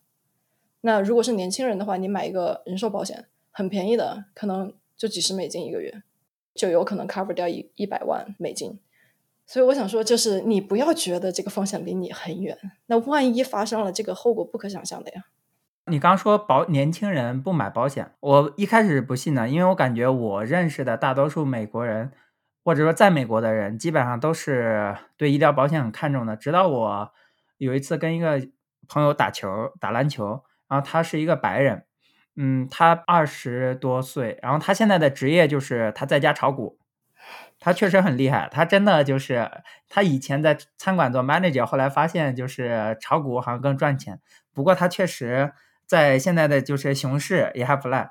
那如果是年轻人的话，你买一个人寿保险很便宜的，可能就几十美金一个月，就有可能 cover 掉一一百万美金。所以我想说，就是你不要觉得这个风险离你很远，那万一发生了，这个后果不可想象的呀。你刚说保年轻人不买保险，我一开始是不信的，因为我感觉我认识的大多数美国人，或者说在美国的人，基本上都是对医疗保险很看重的。直到我有一次跟一个朋友打球打篮球，然后他是一个白人，嗯，他二十多岁，然后他现在的职业就是他在家炒股，他确实很厉害，他真的就是他以前在餐馆做 manager，后来发现就是炒股好像更赚钱，不过他确实。在现在的就是熊市也还不赖，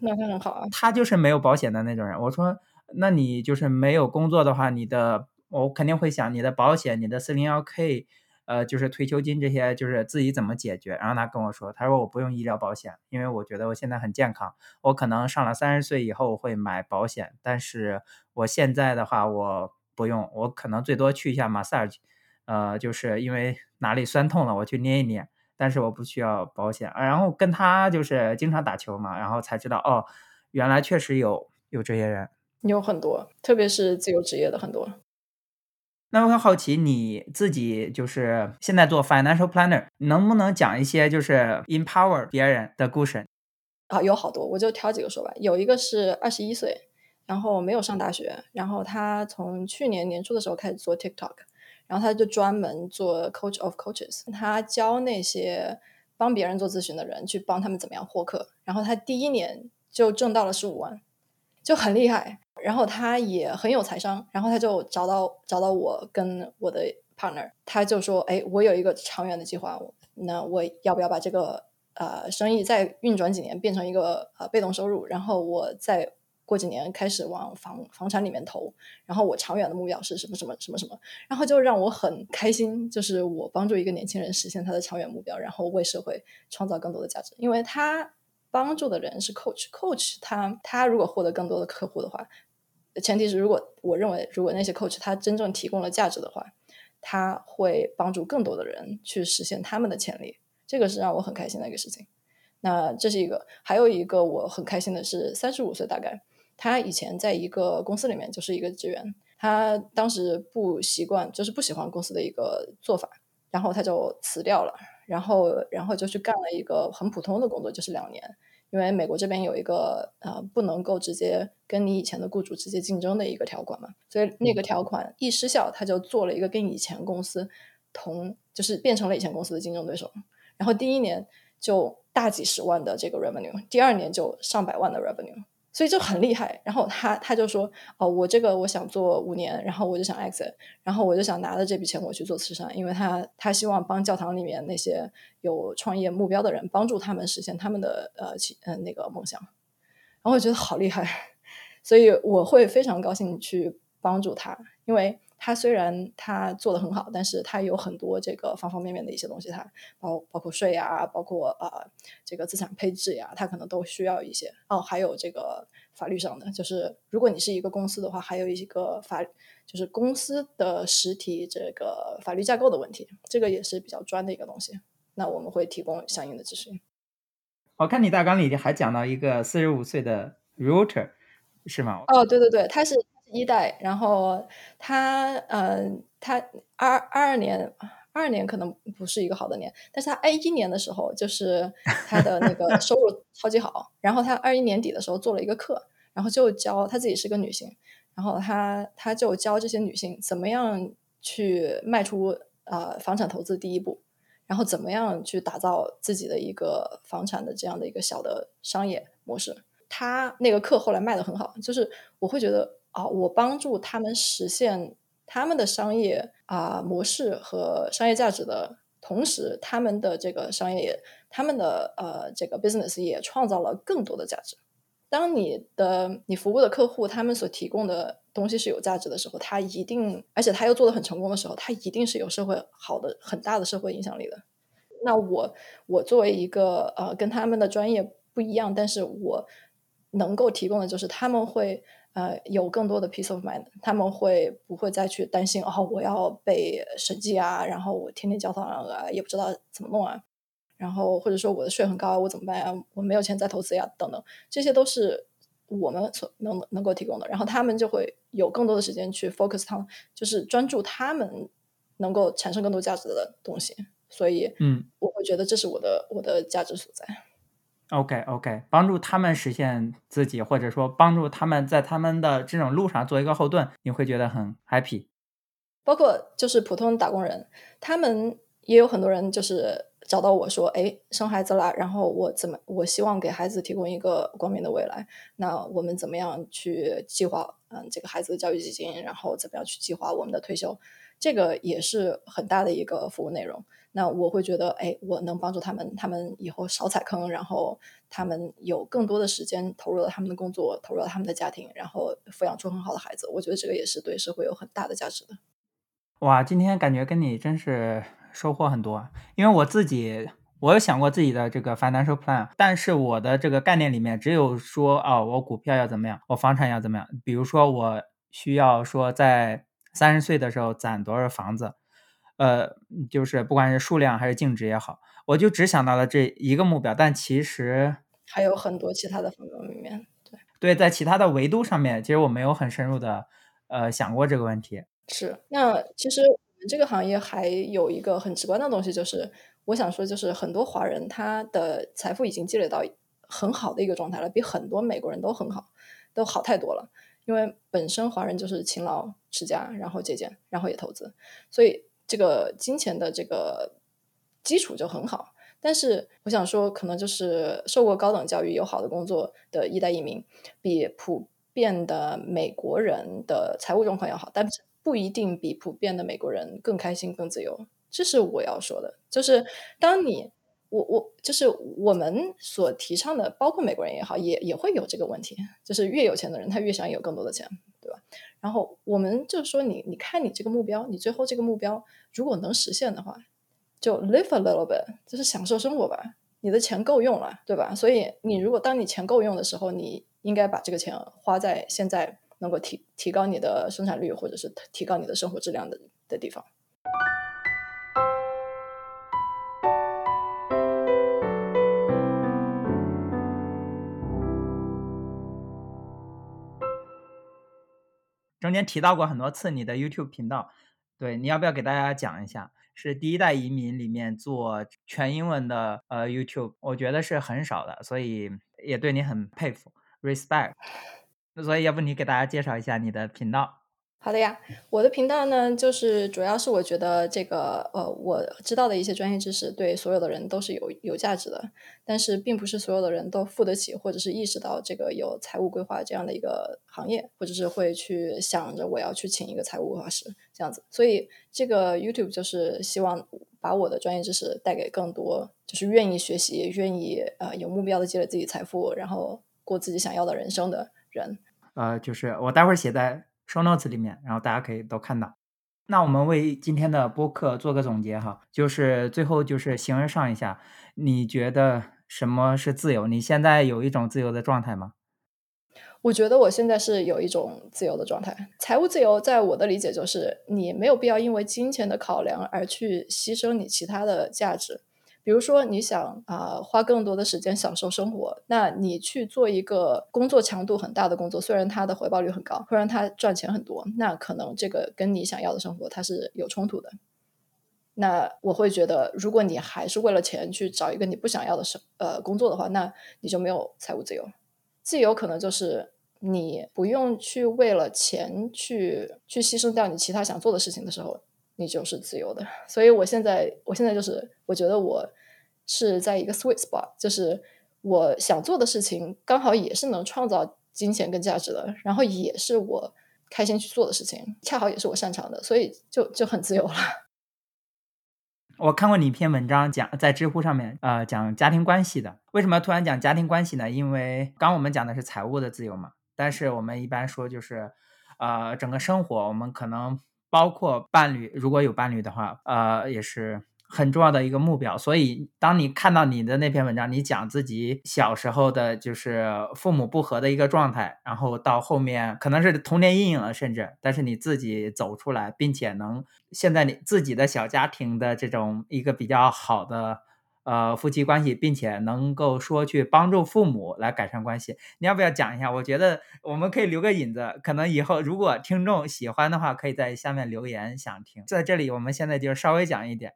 那很好啊。他就是没有保险的那种人。我说，那你就是没有工作的话，你的我肯定会想你的保险、你的四零幺 K，呃，就是退休金这些，就是自己怎么解决。然后他跟我说，他说我不用医疗保险，因为我觉得我现在很健康。我可能上了三十岁以后会买保险，但是我现在的话我不用，我可能最多去一下马萨尔，呃，就是因为哪里酸痛了，我去捏一捏。但是我不需要保险，然后跟他就是经常打球嘛，然后才知道哦，原来确实有有这些人，有很多，特别是自由职业的很多。那我很好奇，你自己就是现在做 financial planner，能不能讲一些就是 empower 别人的故事？啊，有好多，我就挑几个说吧。有一个是二十一岁，然后没有上大学，然后他从去年年初的时候开始做 TikTok。然后他就专门做 coach of coaches，他教那些帮别人做咨询的人去帮他们怎么样获客。然后他第一年就挣到了十五万，就很厉害。然后他也很有财商，然后他就找到找到我跟我的 partner，他就说：“哎，我有一个长远的计划，那我要不要把这个呃生意再运转几年，变成一个呃被动收入？然后我再。”过几年开始往房房产里面投，然后我长远的目标是什么什么什么什么，然后就让我很开心，就是我帮助一个年轻人实现他的长远目标，然后为社会创造更多的价值。因为他帮助的人是 coach，coach 他他如果获得更多的客户的话，前提是如果我认为如果那些 coach 他真正提供了价值的话，他会帮助更多的人去实现他们的潜力，这个是让我很开心的一个事情。那这是一个，还有一个我很开心的是，三十五岁大概。他以前在一个公司里面就是一个职员，他当时不习惯，就是不喜欢公司的一个做法，然后他就辞掉了，然后然后就去干了一个很普通的工作，就是两年，因为美国这边有一个呃不能够直接跟你以前的雇主直接竞争的一个条款嘛，所以那个条款一失效，他就做了一个跟以前公司同，就是变成了以前公司的竞争对手，然后第一年就大几十万的这个 revenue，第二年就上百万的 revenue。所以就很厉害，然后他他就说哦，我这个我想做五年，然后我就想 exit，然后我就想拿着这笔钱我去做慈善，因为他他希望帮教堂里面那些有创业目标的人，帮助他们实现他们的呃其嗯那个梦想，然后我觉得好厉害，所以我会非常高兴去帮助他，因为。他虽然他做的很好，但是他有很多这个方方面面的一些东西，他包包括税呀，包括呃这个资产配置呀，他可能都需要一些哦。还有这个法律上的，就是如果你是一个公司的话，还有一个法，就是公司的实体这个法律架构的问题，这个也是比较专的一个东西。那我们会提供相应的咨询。我看你大纲里还讲到一个四十五岁的 router，是吗？哦，对对对，他是。一代，然后他，呃，他二二二年，二二年可能不是一个好的年，但是他二一年的时候，就是他的那个收入 超级好，然后他二一年底的时候做了一个课，然后就教他自己是个女性，然后他他就教这些女性怎么样去迈出呃房产投资第一步，然后怎么样去打造自己的一个房产的这样的一个小的商业模式。他那个课后来卖的很好，就是我会觉得啊，我帮助他们实现他们的商业啊模式和商业价值的同时，他们的这个商业，他们的呃这个 business 也创造了更多的价值。当你的你服务的客户他们所提供的东西是有价值的时候，他一定，而且他又做的很成功的时候，他一定是有社会好的很大的社会影响力的。那我我作为一个呃跟他们的专业不一样，但是我能够提供的就是他们会呃有更多的 peace of mind，他们会不会再去担心哦我要被审计啊，然后我天天交堂啊也不知道怎么弄啊。然后或者说我的税很高，我怎么办呀？我没有钱再投资呀，等等，这些都是我们所能能够提供的。然后他们就会有更多的时间去 focus 他们就是专注他们能够产生更多价值的东西。所以，嗯，我会觉得这是我的我的价值所在。OK OK，帮助他们实现自己，或者说帮助他们在他们的这种路上做一个后盾，你会觉得很 happy。包括就是普通打工人，他们也有很多人就是。找到我说，哎，生孩子了，然后我怎么？我希望给孩子提供一个光明的未来。那我们怎么样去计划？嗯，这个孩子的教育基金，然后怎么样去计划我们的退休？这个也是很大的一个服务内容。那我会觉得，哎，我能帮助他们，他们以后少踩坑，然后他们有更多的时间投入了他们的工作，投入了他们的家庭，然后抚养出很好的孩子。我觉得这个也是对社会有很大的价值的。哇，今天感觉跟你真是。收获很多，因为我自己我有想过自己的这个 financial plan，但是我的这个概念里面只有说啊，我股票要怎么样，我房产要怎么样。比如说我需要说在三十岁的时候攒多少房子，呃，就是不管是数量还是净值也好，我就只想到了这一个目标。但其实还有很多其他的方方面面。对对，在其他的维度上面，其实我没有很深入的呃想过这个问题。是，那其实我们。这个行业还有一个很直观的东西，就是我想说，就是很多华人他的财富已经积累到很好的一个状态了，比很多美国人都很好，都好太多了。因为本身华人就是勤劳持家，然后节俭，然后也投资，所以这个金钱的这个基础就很好。但是我想说，可能就是受过高等教育、有好的工作的一代移民，比普遍的美国人的财务状况要好，但。不一定比普遍的美国人更开心、更自由，这是我要说的。就是当你我我就是我们所提倡的，包括美国人也好，也也会有这个问题。就是越有钱的人，他越想有更多的钱，对吧？然后我们就说，你你看你这个目标，你最后这个目标如果能实现的话，就 live a little bit，就是享受生活吧。你的钱够用了，对吧？所以你如果当你钱够用的时候，你应该把这个钱花在现在。能够提提高你的生产率，或者是提高你的生活质量的的地方。中间提到过很多次你的 YouTube 频道，对，你要不要给大家讲一下？是第一代移民里面做全英文的呃 YouTube，我觉得是很少的，所以也对你很佩服，respect。所以，要不你给大家介绍一下你的频道？好的呀，我的频道呢，就是主要是我觉得这个呃，我知道的一些专业知识对所有的人都是有有价值的，但是并不是所有的人都付得起，或者是意识到这个有财务规划这样的一个行业，或者是会去想着我要去请一个财务规划师这样子。所以，这个 YouTube 就是希望把我的专业知识带给更多，就是愿意学习、愿意呃有目标的积累自己财富，然后过自己想要的人生的。人，呃，就是我待会儿写在 show notes 里面，然后大家可以都看到。那我们为今天的播客做个总结哈，就是最后就是形而上一下，你觉得什么是自由？你现在有一种自由的状态吗？我觉得我现在是有一种自由的状态。财务自由，在我的理解就是，你没有必要因为金钱的考量而去牺牲你其他的价值。比如说，你想啊花更多的时间享受生活，那你去做一个工作强度很大的工作，虽然它的回报率很高，虽然它赚钱很多，那可能这个跟你想要的生活它是有冲突的。那我会觉得，如果你还是为了钱去找一个你不想要的生呃工作的话，那你就没有财务自由。自由可能就是你不用去为了钱去去牺牲掉你其他想做的事情的时候，你就是自由的。所以我现在，我现在就是，我觉得我是在一个 sweet spot，就是我想做的事情刚好也是能创造金钱跟价值的，然后也是我开心去做的事情，恰好也是我擅长的，所以就就很自由了。我看过你一篇文章，讲在知乎上面，呃，讲家庭关系的。为什么突然讲家庭关系呢？因为刚我们讲的是财务的自由嘛，但是我们一般说就是，呃，整个生活，我们可能包括伴侣，如果有伴侣的话，呃，也是。很重要的一个目标，所以当你看到你的那篇文章，你讲自己小时候的，就是父母不和的一个状态，然后到后面可能是童年阴影了，甚至，但是你自己走出来，并且能现在你自己的小家庭的这种一个比较好的呃夫妻关系，并且能够说去帮助父母来改善关系，你要不要讲一下？我觉得我们可以留个引子，可能以后如果听众喜欢的话，可以在下面留言想听。在这里，我们现在就稍微讲一点。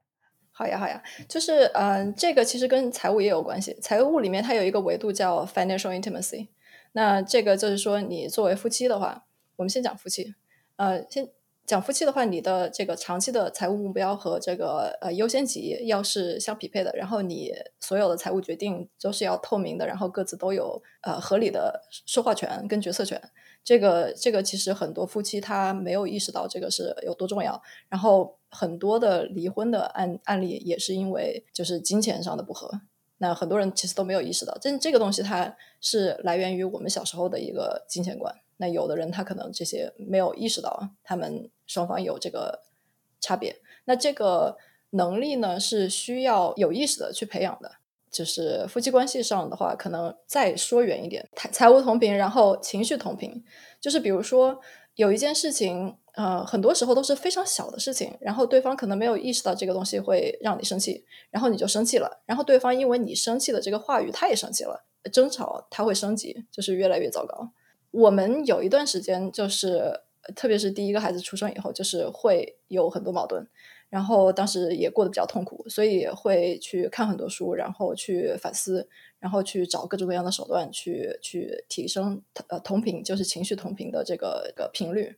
好呀，好呀，就是嗯，这个其实跟财务也有关系。财务里面它有一个维度叫 financial intimacy。那这个就是说，你作为夫妻的话，我们先讲夫妻，呃，先讲夫妻的话，你的这个长期的财务目标和这个呃优先级要是相匹配的，然后你所有的财务决定都是要透明的，然后各自都有呃合理的说话权跟决策权。这个这个其实很多夫妻他没有意识到这个是有多重要，然后。很多的离婚的案案例也是因为就是金钱上的不合，那很多人其实都没有意识到，这这个东西它是来源于我们小时候的一个金钱观。那有的人他可能这些没有意识到，他们双方有这个差别。那这个能力呢是需要有意识的去培养的。就是夫妻关系上的话，可能再说远一点，财财务同频，然后情绪同频，就是比如说有一件事情。呃，很多时候都是非常小的事情，然后对方可能没有意识到这个东西会让你生气，然后你就生气了，然后对方因为你生气的这个话语，他也生气了，争吵他会升级，就是越来越糟糕。我们有一段时间就是，特别是第一个孩子出生以后，就是会有很多矛盾，然后当时也过得比较痛苦，所以会去看很多书，然后去反思，然后去找各种各样的手段去去提升呃同频，就是情绪同频的这个个频率。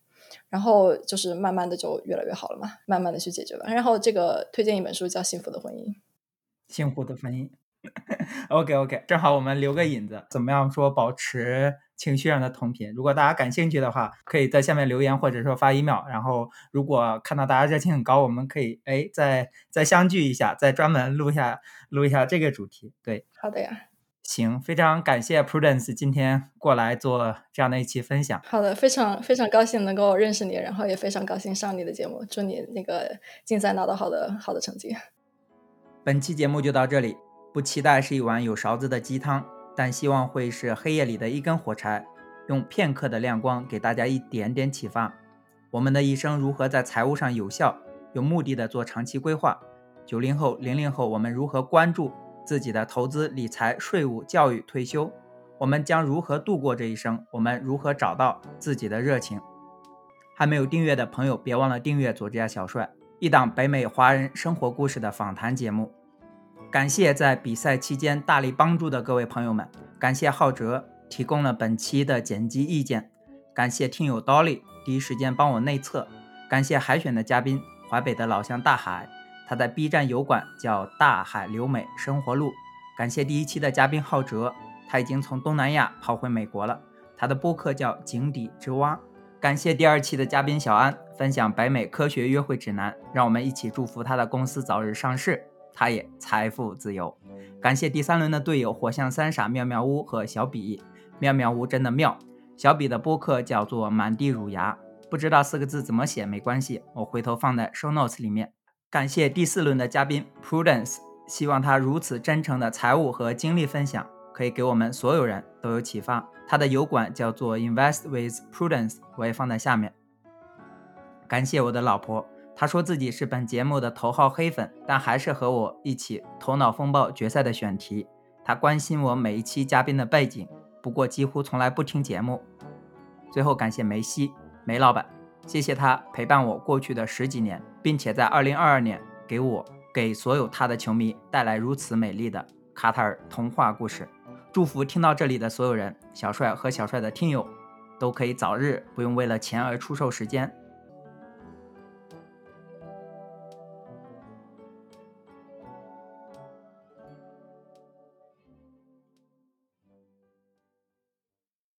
然后就是慢慢的就越来越好了嘛，慢慢的去解决吧。然后这个推荐一本书叫《幸福的婚姻》，幸福的婚姻。OK OK，正好我们留个引子，怎么样说保持情绪上的同频？如果大家感兴趣的话，可以在下面留言或者说发 email。然后如果看到大家热情很高，我们可以哎再再相聚一下，再专门录一下录一下这个主题。对，好的呀。行，非常感谢 Prudence 今天过来做这样的一期分享。好的，非常非常高兴能够认识你，然后也非常高兴上你的节目，祝你那个竞赛拿到好的好的成绩。本期节目就到这里，不期待是一碗有勺子的鸡汤，但希望会是黑夜里的一根火柴，用片刻的亮光给大家一点点启发。我们的一生如何在财务上有效、有目的的做长期规划？九零后、零零后，我们如何关注？自己的投资、理财、税务、教育、退休，我们将如何度过这一生？我们如何找到自己的热情？还没有订阅的朋友，别忘了订阅左家小帅，一档北美华人生活故事的访谈节目。感谢在比赛期间大力帮助的各位朋友们，感谢浩哲提供了本期的剪辑意见，感谢听友 Dolly 第一时间帮我内测，感谢海选的嘉宾淮北的老乡大海。他在 B 站油管叫“大海留美生活录”，感谢第一期的嘉宾浩哲，他已经从东南亚跑回美国了。他的播客叫“井底之蛙”，感谢第二期的嘉宾小安分享北美科学约会指南，让我们一起祝福他的公司早日上市，他也财富自由。感谢第三轮的队友火象三傻妙妙屋和小比，妙妙屋真的妙。小比的播客叫做“满地乳牙”，不知道四个字怎么写没关系，我回头放在 show notes 里面。感谢第四轮的嘉宾 Prudence，希望他如此真诚的财务和经历分享，可以给我们所有人都有启发。他的油管叫做 Invest with Prudence，我也放在下面。感谢我的老婆，他说自己是本节目的头号黑粉，但还是和我一起头脑风暴决赛的选题。他关心我每一期嘉宾的背景，不过几乎从来不听节目。最后感谢梅西梅老板。谢谢他陪伴我过去的十几年，并且在二零二二年给我给所有他的球迷带来如此美丽的卡塔尔童话故事。祝福听到这里的所有人，小帅和小帅的听友都可以早日不用为了钱而出售时间，